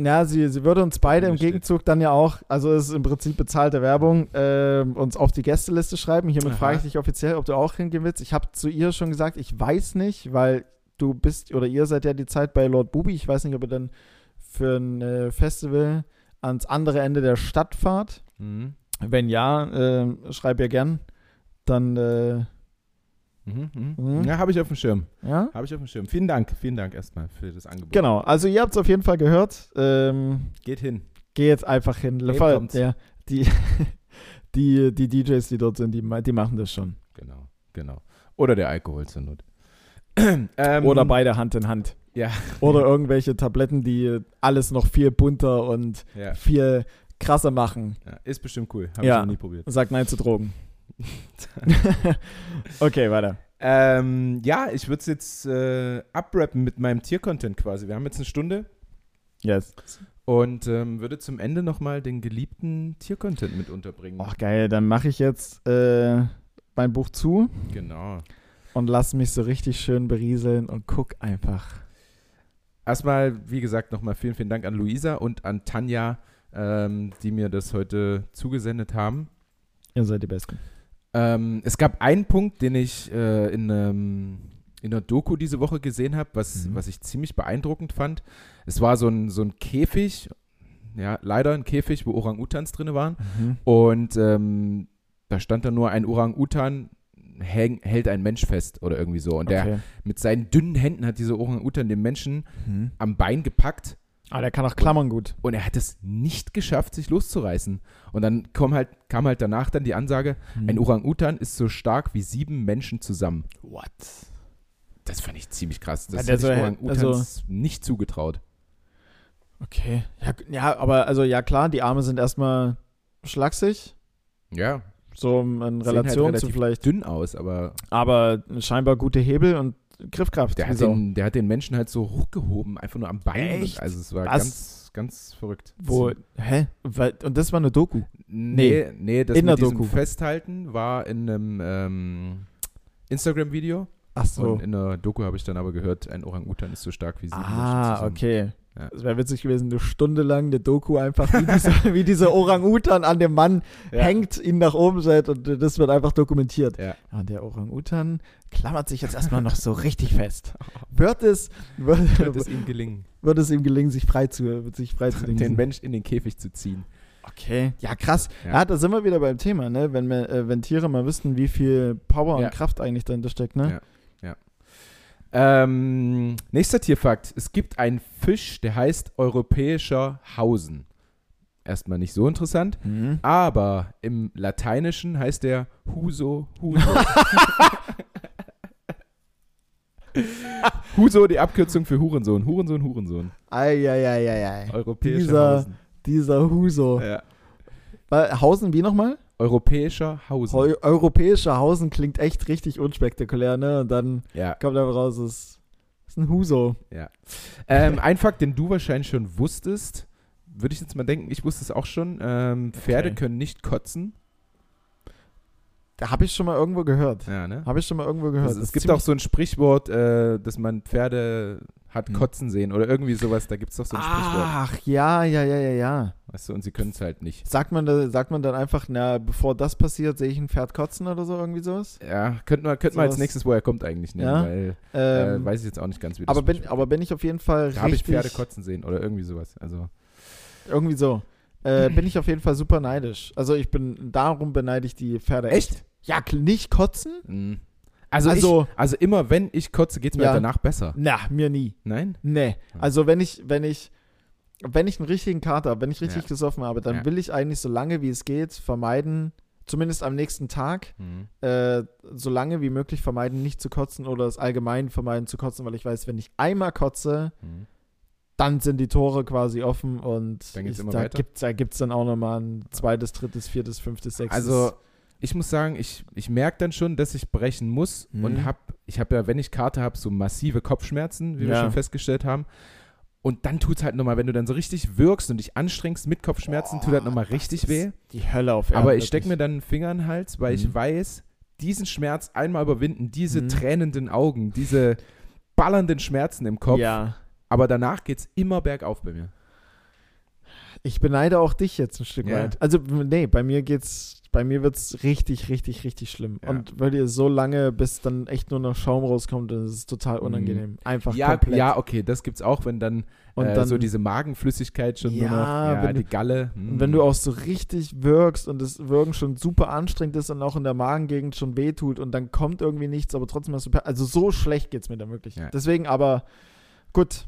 ja, sie, sie würde uns beide im Bühne steht. Gegenzug dann ja auch, also es ist im Prinzip bezahlte Werbung, ähm, uns auf die Gästeliste schreiben. Hiermit Aha. frage ich dich offiziell, ob du auch hingehen willst. Ich habe zu ihr schon gesagt, ich weiß nicht, weil du bist oder ihr seid ja die Zeit bei Lord Bubi. Ich weiß nicht, ob ihr dann für ein äh, Festival ans andere Ende der Stadt fahrt. Mhm. Wenn ja, äh, schreib ihr gern. Dann, äh, Mhm, mhm. Mhm. Ja, habe ich auf dem Schirm. ja. Habe ich auf dem Schirm. Vielen Dank. Vielen Dank erstmal für das Angebot. Genau, also ihr habt es auf jeden Fall gehört. Ähm, Geht hin. Geh jetzt einfach hin. Kommt's? der, die, die, die DJs, die dort sind, die, die machen das schon. Genau, genau. Oder der Alkohol zur Not. ähm, Oder beide Hand in Hand. Ja. Oder irgendwelche Tabletten, die alles noch viel bunter und Ja, viel krasser machen. ja. Ist bestimmt cool. Habe Ja. ich noch nie probiert. Sagt Nein zu Drogen. okay, weiter. Ähm, ja, ich würde es jetzt äh, abrappen mit meinem Tiercontent quasi. Wir haben jetzt eine Stunde Yes. und ähm, würde zum Ende nochmal den geliebten Tiercontent mit unterbringen. Ach, geil. Dann mache ich jetzt äh, mein Buch zu Genau. Und lass mich so richtig schön berieseln und guck einfach. Erstmal, wie gesagt, nochmal vielen, vielen Dank an Luisa und an Tanja, ähm, die mir das heute zugesendet haben. Ihr seid die Besten. Ähm, es gab einen Punkt, den ich äh, in, ähm, in einer Doku diese Woche gesehen habe, was, Mhm. was ich ziemlich beeindruckend fand. Es war so ein, so ein Käfig, ja, leider ein Käfig, wo Orang-Utans drin waren. Und ähm, da stand dann nur ein Orang-Utan häng, hält ein Mensch fest oder irgendwie so. Und der Okay. mit seinen dünnen Händen hat dieser Orang-Utan den Menschen Mhm. am Bein gepackt Ah, der kann auch klammern gut. und er hat es nicht geschafft, sich loszureißen. Und dann kam halt, kam halt danach dann die Ansage, Mhm. ein Orang-Utan ist so stark wie sieben Menschen zusammen. What? Das fand ich ziemlich krass. Das der hätte ich so- Orang-Utans also- nicht zugetraut. Okay. Ja, ja, aber also ja klar, die Arme sind erstmal schlaksig, Ja, so in halt Relation zu relativ vielleicht, dünn aus, aber aber scheinbar gute Hebel und Griffkraft. der hat, den, der hat den Menschen halt so hochgehoben, einfach nur am Bein. Echt? Also es war Was? ganz, ganz verrückt. Wo, hä? Weil, und das war eine Doku. Nee, nee, das in mit der diesem Doku. Festhalten war in einem ähm, Instagram-Video. Ach so. Und in der Doku habe ich dann aber gehört, ein Orang-Utan ist so stark wie Menschen Ah, okay. Ja. Es wäre witzig gewesen, eine Stunde lang eine Doku einfach, wie dieser, wie dieser Orang-Utan an dem Mann Ja. hängt, ihn nach oben setzt und das wird einfach dokumentiert. Ja. Und der Orang-Utan klammert sich jetzt erstmal noch so richtig fest. Wird es, wird, Wird es ihm gelingen, wird es ihm gelingen, sich frei zu, sich frei zu den? Mensch in den Käfig zu ziehen. Okay, ja krass. Ja. Ja, da sind wir wieder beim Thema, ne? Wenn, wir, äh, wenn Tiere mal wüssten, wie viel Power und Kraft eigentlich dahinter steckt, ne? Ja. Ähm, nächster Tierfakt. Es gibt einen Fisch, der heißt europäischer Hausen. Erstmal nicht so interessant, Mhm. aber im Lateinischen heißt der Huso Huso. Huso, die Abkürzung für Hurensohn. Hurensohn, Hurensohn. Eieieiei. Europäischer Dieser- Hausen. Dieser Huso. Ja. Hausen wie nochmal? Europäischer Hausen. Eu europäischer Hausen klingt echt richtig unspektakulär, ne? Und dann ja, kommt einfach raus, es ist, ein Huso. ja. Ähm, ein Fakt, den du wahrscheinlich schon wusstest, würde ich jetzt mal denken, ich wusste es auch schon. Ähm, Pferde Okay. können nicht kotzen. Da habe ich schon mal irgendwo gehört. Ja, ne? Habe ich schon mal irgendwo gehört. Also, es gibt auch so ein Sprichwort, äh, dass man Pferde hat Hm. kotzen sehen oder irgendwie sowas. Da gibt es doch so ein Sprichwort. Ach, ja, ja, ja, ja, ja. Weißt du, und sie können es halt nicht. Sagt man, da, sagt man dann einfach, na, bevor das passiert, sehe ich ein Pferd kotzen oder so, irgendwie sowas? Ja, könnten wir, könnten wir als nächstes, wo er kommt, eigentlich nennen, Ja, weil Ähm, äh, weiß ich jetzt auch nicht ganz, wie das aber, bin, aber bin ich auf jeden Fall Da habe ich richtig, Pferde kotzen sehen oder irgendwie sowas. Also, irgendwie so, äh, bin ich auf jeden Fall super neidisch. Also ich bin, darum beneide ich die Pferde Echt? Ja, kl- nicht kotzen? mh. Also, Also- ich, also immer, wenn ich kotze, geht es mir Ja. danach besser. Na, mir nie. Nein? Nee. Also wenn ich, wenn ich, wenn ich einen richtigen Kater habe, wenn ich richtig Ja. gesoffen habe, dann Ja. will ich eigentlich so lange wie es geht vermeiden, zumindest am nächsten Tag, Mhm. äh, so lange wie möglich vermeiden, nicht zu kotzen oder es allgemein vermeiden zu kotzen, weil ich weiß, wenn ich einmal kotze, Mhm. Dann sind die Tore quasi offen und Dann ich, immer da gibt es gibt's dann auch nochmal ein zweites, drittes, viertes, fünftes, sechstes. Also, ich muss sagen, ich, ich merke dann schon, dass ich brechen muss Mhm. und habe, ich habe ja, wenn ich Karte habe, so massive Kopfschmerzen, wie wir Ja. schon festgestellt haben. Und dann tut es halt nochmal, wenn du dann so richtig wirkst und dich anstrengst mit Kopfschmerzen, tut halt nochmal richtig weh. die Hölle auf Erden. Aber ich stecke mir dann einen Finger in den Hals, weil ich Mhm. weiß, diesen Schmerz einmal überwinden, diese Mhm. tränenden Augen, diese ballernden Schmerzen im Kopf. Ja. Aber danach geht es immer bergauf bei mir. Ich beneide auch dich jetzt ein Stück Ja. weit. Also, nee, bei mir geht's, bei mir wird's richtig, richtig, richtig schlimm. Ja. Und weil ihr so lange, bis dann echt nur noch Schaum rauskommt, das ist total unangenehm. Einfach Mhm. Ja, komplett. ja, okay, das gibt's auch, wenn dann, Und äh, dann, so diese Magenflüssigkeit schon nur Ja, noch, ja, wenn die du- Galle. und wenn du auch so richtig wirkst und das Würgen schon super anstrengend ist und auch in der Magengegend schon wehtut und dann kommt irgendwie nichts, aber trotzdem hast du, also so schlecht geht's mir dann wirklich. Deswegen aber, gut,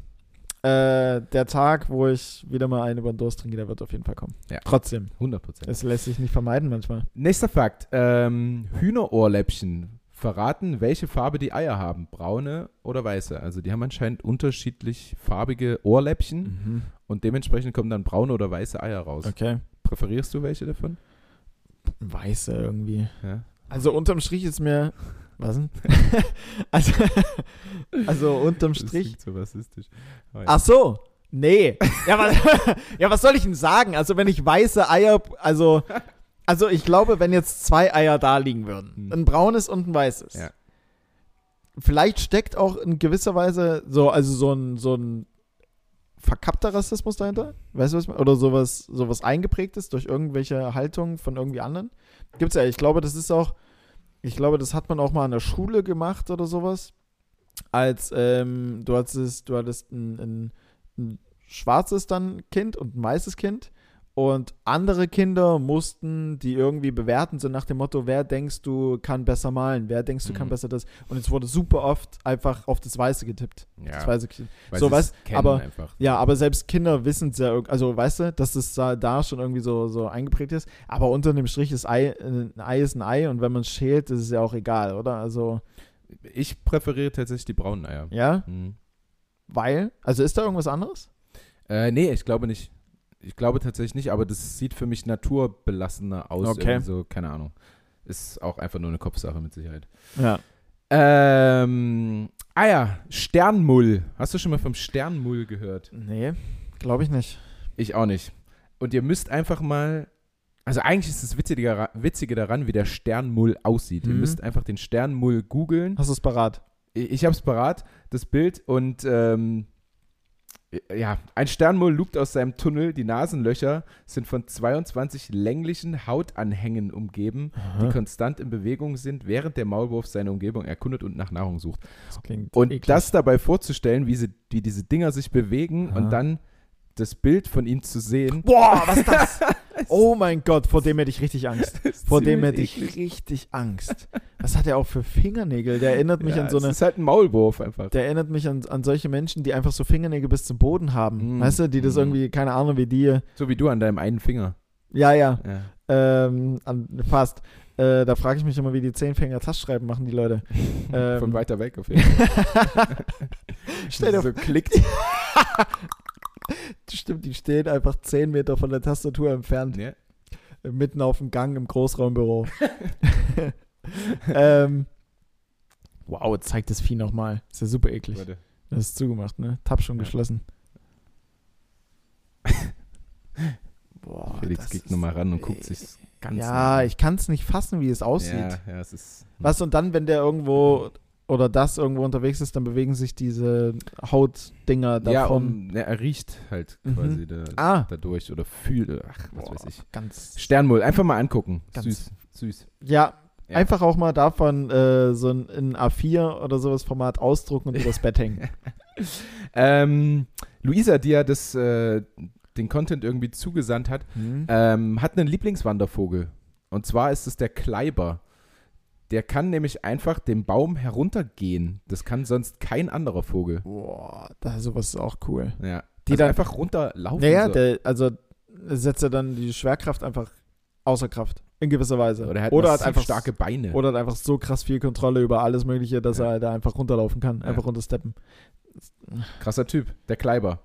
äh, der Tag, wo ich wieder mal einen über den Durst trinke, der wird auf jeden Fall kommen. Ja. Trotzdem. 100 Prozent. Es lässt sich nicht vermeiden manchmal. Nächster Fakt. Ähm, Hühnerohrläppchen verraten, welche Farbe die Eier haben. Braune oder weiße. Also die haben anscheinend unterschiedlich farbige Ohrläppchen und dementsprechend kommen dann braune oder weiße Eier raus. Okay. Präferierst du welche davon? Weiße irgendwie. Ja. Also unterm Strich ist mir. Was denn? also, also unterm Das Strich. klingt so rassistisch. Ja. Ach so. Nee. Ja, was, ja, was soll ich denn sagen? Also, wenn ich weiße Eier. Also, also ich glaube, wenn jetzt zwei Eier da liegen würden, Hm. ein braunes und ein weißes. Ja. Vielleicht steckt auch in gewisser Weise so, also so ein, so ein verkappter Rassismus dahinter. Weißt du, was? Oder sowas, sowas eingeprägtes durch irgendwelche Haltungen von irgendwie anderen. Gibt's ja. Ich glaube, das ist auch, ich glaube, das hat man auch mal an der Schule gemacht oder sowas. Als ähm, du hattest, du hattest ein, ein, ein schwarzes dann Kind und ein weißes Kind. Und andere Kinder mussten die irgendwie bewerten, so nach dem Motto, wer denkst du kann besser malen, wer denkst du kann Mhm. besser das. Und es wurde super oft einfach auf das Weiße getippt. Ja, Das weiße Kind. weil so, weißt- kennen aber- einfach. Ja, aber selbst Kinder wissen es ja, also weißt du, dass es da, da schon irgendwie so, so eingeprägt ist. Aber unter dem Strich ist Ei, äh, ein Ei ist ein Ei und wenn man es schält, ist es ja auch egal, oder? Also, Ich präferiere tatsächlich die braunen Eier. ja, Mhm. weil, also ist da irgendwas anderes? Äh, nee, ich glaube nicht. Ich glaube tatsächlich nicht, aber das sieht für mich naturbelassener aus. Okay. So, keine Ahnung. Ist auch einfach nur eine Kopfsache mit Sicherheit. Ja. Ähm, ah ja, Sternmull. Hast du schon mal vom Sternmull gehört? Nee, glaube ich nicht. Ich auch nicht. Und ihr müsst einfach mal. Also eigentlich ist das Witzige, Witzige daran, wie der Sternmull aussieht. Ihr Mhm. müsst einfach den Sternmull googeln. Hast du es parat? Ich, ich habe es parat, das Bild. Und ähm, ja, ein Sternmull lugt aus seinem Tunnel. Die Nasenlöcher sind von 22 länglichen Hautanhängen umgeben, die konstant in Bewegung sind, während der Maulwurf seine Umgebung erkundet und nach Nahrung sucht. Das Und eklig. das dabei vorzustellen, wie, sie, wie diese Dinger sich bewegen Aha. und dann das Bild von ihm zu sehen. Boah, was ist das? oh mein Gott, vor dem hätte ich richtig Angst. Vor dem hätte ich eklig. richtig Angst. Was hat er auch für Fingernägel? Der erinnert mich Ja, an so eine. ist halt ein Maulwurf einfach. Der erinnert mich an, an solche Menschen, die einfach so Fingernägel bis zum Boden haben. Mm. Weißt du, die das Mm. irgendwie, keine Ahnung, wie die. So wie du an deinem einen Finger. Ja, ja, Ja. ähm, an, fast. Äh, da frage ich mich immer, wie die Zehnfinger Tastschreiben machen, die Leute. Ähm. Von weiter weg auf jeden Fall. Stell dir so klickt. Stimmt, die stehen einfach 10 Meter von der Tastatur entfernt, Ja. äh, mitten auf dem Gang im Großraumbüro. ähm, wow, zeigt das Vieh nochmal. Ist ja super eklig. Warte. Das ist zugemacht, ne? Tab schon Ja. geschlossen. Boah, Felix geht nochmal ran und guckt sich ganz Ja, nah ich kann es nicht fassen, wie es aussieht. Ja, ja, es ist. Was und dann, wenn der irgendwo oder das irgendwo unterwegs ist, dann bewegen sich diese Hautdinger Ja, davon. um, ne, er riecht halt Mhm. quasi da, Ah. dadurch oder fühlt. Ach, was Boah, weiß ich. Ganz. Sternmull, einfach mal angucken. Ganz- Süß, süß. Ja, Ja. einfach auch mal davon äh, so ein, in A4 oder sowas Format ausdrucken und übers Bett hängen. Ähm, Luisa, die ja das, äh, den Content irgendwie zugesandt hat, Hm? ähm, hat einen Lieblingswandervogel. Und zwar ist es der Kleiber. Der kann nämlich einfach den Baum heruntergehen. Das kann sonst kein anderer Vogel. Boah, da, sowas ist auch cool. Ja. Die also dann- einfach runterlaufen. Naja, so. der, also setzt er dann die Schwerkraft einfach außer Kraft. In gewisser Weise. Oder er hat, oder hat einfach starke Beine. Oder hat einfach so krass viel Kontrolle über alles Mögliche, dass Ja. er da einfach runterlaufen kann, Ja. einfach runtersteppen. Krasser Typ, der Kleiber.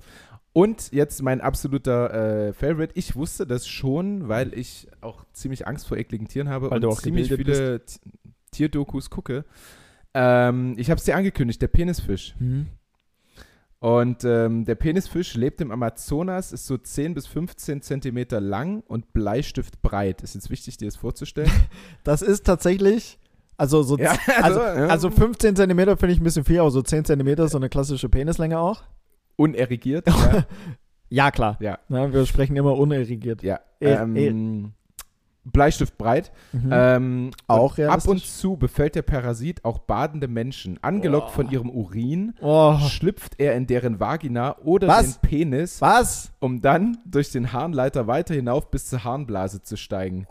Und jetzt mein absoluter äh, Favorite. Ich wusste das schon, weil ich auch ziemlich Angst vor ekligen Tieren habe Weil und du auch ziemlich viele T- Tierdokus gucke. Ähm, ich habe es dir angekündigt, der Penisfisch. Und ähm, der Penisfisch lebt im Amazonas, ist so 10 bis 15 Zentimeter lang und Bleistift breit. Ist jetzt wichtig, dir das vorzustellen. Das ist tatsächlich, also so, Ja, also, ja. also 15 Zentimeter finde ich ein bisschen viel, aber so 10 Zentimeter ist so eine klassische Penislänge auch. Unerregiert. ja. Ja, klar. Ja. Na, wir sprechen immer unerregiert. ja. Eh- Ähm, Bleistift breit. Mhm. Ähm, Auch und ab und zu befällt der Parasit auch badende Menschen. Angelockt Oh. von ihrem Urin oh. schlüpft er in deren Vagina oder Was? den Penis, Was? um dann durch den Harnleiter weiter hinauf bis zur Harnblase zu steigen.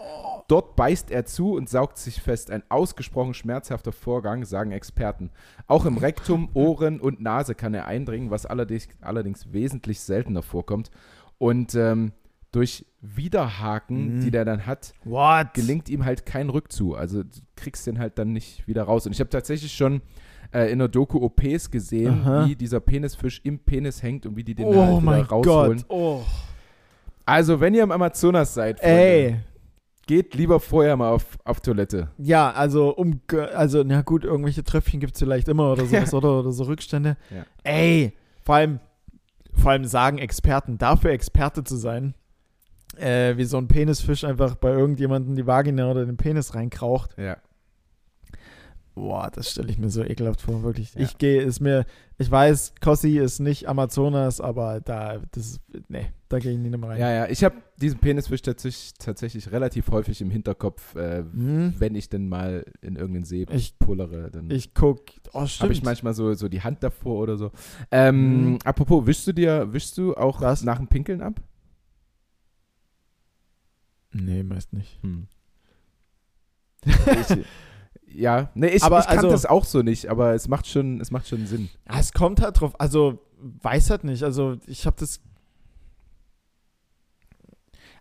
Dort beißt er zu und saugt sich fest. Ein ausgesprochen schmerzhafter Vorgang, sagen Experten. Auch im Rektum, Ohren und Nase kann er eindringen, was allerdings, allerdings wesentlich seltener vorkommt. Und ähm, durch Widerhaken, Mhm. die der dann hat, What? gelingt ihm halt kein Rückzug. Also du kriegst den halt dann nicht wieder raus. Und ich habe tatsächlich schon äh, in der Doku OPs gesehen, Aha. wie dieser Penisfisch im Penis hängt und wie die den Oh halt wieder rausholen. Oh. Also, wenn ihr im Amazonas seid, Freunde, Ey. geht lieber vorher mal auf, auf Toilette. Ja, also um, also na gut, irgendwelche Tröpfchen gibt es vielleicht immer oder sowas, oder, oder so Rückstände. Ja. Ey, vor allem, vor allem sagen Experten, dafür Experte zu sein, äh, wie so ein Penisfisch einfach bei irgendjemandem die Vagina oder den Penis reinkraucht. Ja. Boah, das stelle ich mir so ekelhaft vor, wirklich. Ja. Ich gehe, ist mir, ich weiß, Kossi ist nicht Amazonas, aber da, das, nee, da gehe ich nicht mehr rein. Ja, ja. Ich habe diesen Penisfisch tatsächlich, tatsächlich relativ häufig im Hinterkopf, äh, Hm? wenn ich denn mal in irgendeinen See Ich, pullere. Dann ich guck, oh, habe ich manchmal so, so die Hand davor oder so. Ähm, Mhm. Apropos, wischst du dir, wischst du auch Was? nach dem Pinkeln ab? Nee, meist nicht. Hm. ja, nee, ich, Aber ich kann also- das auch so nicht, aber es macht schon, es macht schon Sinn. Ja, es kommt halt drauf, also weiß halt nicht. Also ich habe das.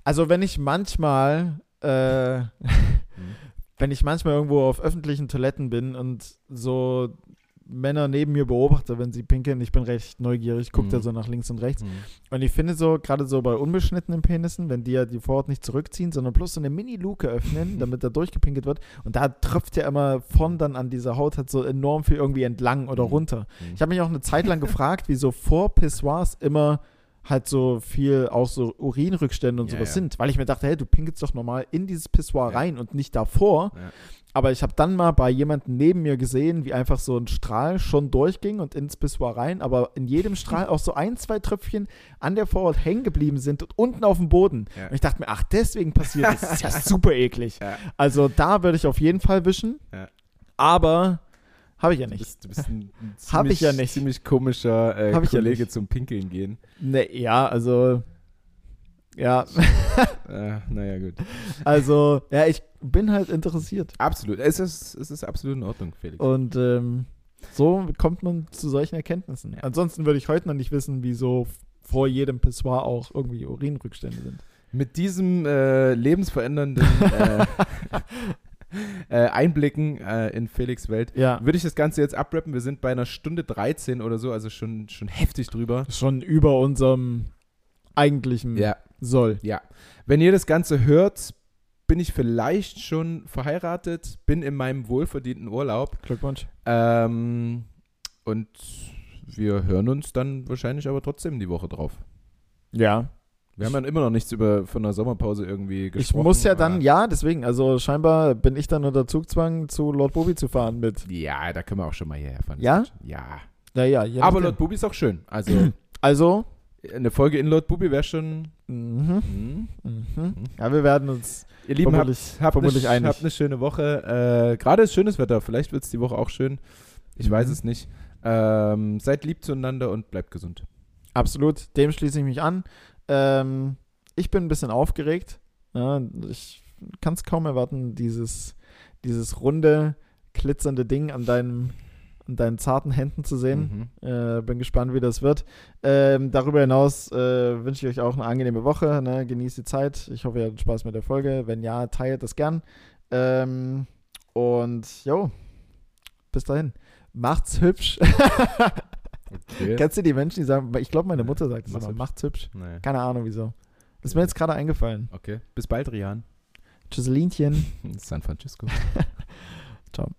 Also wenn ich manchmal, äh, wenn ich manchmal irgendwo auf öffentlichen Toiletten bin und so Männer neben mir beobachte, wenn sie pinkeln, ich bin recht neugierig, gucke da Mhm. so nach links und rechts. Hm. Und ich finde so, gerade so bei unbeschnittenen Penissen, wenn die ja die Vorhaut nicht zurückziehen, sondern bloß so eine Mini-Luke öffnen, damit da durchgepinkelt wird. Und da tröpft ja immer von dann an dieser Haut halt so enorm viel irgendwie entlang oder Mhm. runter. Mhm. Ich habe mich auch eine Zeit lang gefragt, wieso vor Pissoirs immer halt so viel auch so Urinrückstände und Ja, sowas ja. sind. Weil ich mir dachte, hey, du pinkelst doch normal in dieses Pissoir Ja. rein und nicht davor. Aber ich habe dann mal bei jemandem neben mir gesehen, wie einfach so ein Strahl schon durchging und ins Pissoir rein, aber in jedem Strahl auch so ein, zwei Tröpfchen an der Vorhaut hängen geblieben sind und unten auf dem Boden. Und ich dachte mir, ach, deswegen passiert das. Das ist ja super eklig. Also da würde ich auf jeden Fall wischen. Aber habe ich ja Du nicht. bist, du bist ein, ein ziemlich, ja nicht. ziemlich komischer äh, ja Kollege nicht. zum Pinkeln gehen. Ne, ja, also. Ja, Äh, naja, gut. also, ja, ich bin halt interessiert. Absolut. Es ist, es ist absolut in Ordnung, Felix. Und ähm, so kommt man zu solchen Erkenntnissen. Ja. Ansonsten würde ich heute noch nicht wissen, wieso vor jedem Pissoir auch irgendwie Urinrückstände sind. Mit diesem äh, lebensverändernden äh, äh, Einblicken äh, in Felix Welt Ja, würde ich das Ganze jetzt abrappen. Wir sind bei einer Stunde 13 oder so, also schon, schon heftig drüber. schon über unserem eigentlichen Ja, Soll. ja. Wenn ihr das Ganze hört, bin ich vielleicht schon verheiratet, bin in meinem wohlverdienten Urlaub Glückwunsch. ähm, und wir hören uns dann wahrscheinlich aber trotzdem die Woche drauf. Ja. Wir haben ja immer noch nichts über von der Sommerpause irgendwie Ich gesprochen. muss ja dann, ja, deswegen, also scheinbar bin ich dann unter Zugzwang, zu Lord Bobby zu fahren mit. Ja, da können wir auch schon mal hierher fahren. Ja? Ja. Ja, ja, Aber. Lord Bubi ist auch schön. Also Also, eine Folge in Lord Bubi wäre schon. mhm, Hm. mhm. ja, wir werden uns Ihr Lieben, habt, vermutlich, habt, vermutlich eine, einig. habt eine schöne Woche. Äh, Gerade ist schönes Wetter. Vielleicht wird es die Woche auch schön. Ich weiß Mhm. es nicht. Ähm, seid lieb zueinander und bleibt gesund. Absolut, dem schließe ich mich an. Ähm, ich bin ein bisschen aufgeregt. Ja, ich kann es kaum erwarten, dieses, dieses runde, glitzernde Ding an deinem an deinen zarten Händen zu sehen. Mhm. Äh, bin gespannt, wie das wird. Ähm, darüber hinaus äh, wünsche ich euch auch eine angenehme Woche. Ne? Genießt die Zeit. Ich hoffe, ihr hattet Spaß mit der Folge. Wenn ja, teilt das gern. Ähm, und jo, bis dahin. Macht's hübsch. Okay. Kennst du die Menschen, die sagen, ich glaube, meine Mutter sagt es mach's immer, hübsch. macht's hübsch. Nee. Keine Ahnung wieso. Das ist mir jetzt gerade eingefallen. Okay. Bis bald, Rian. Tschüsselinchen. San Francisco. Ciao.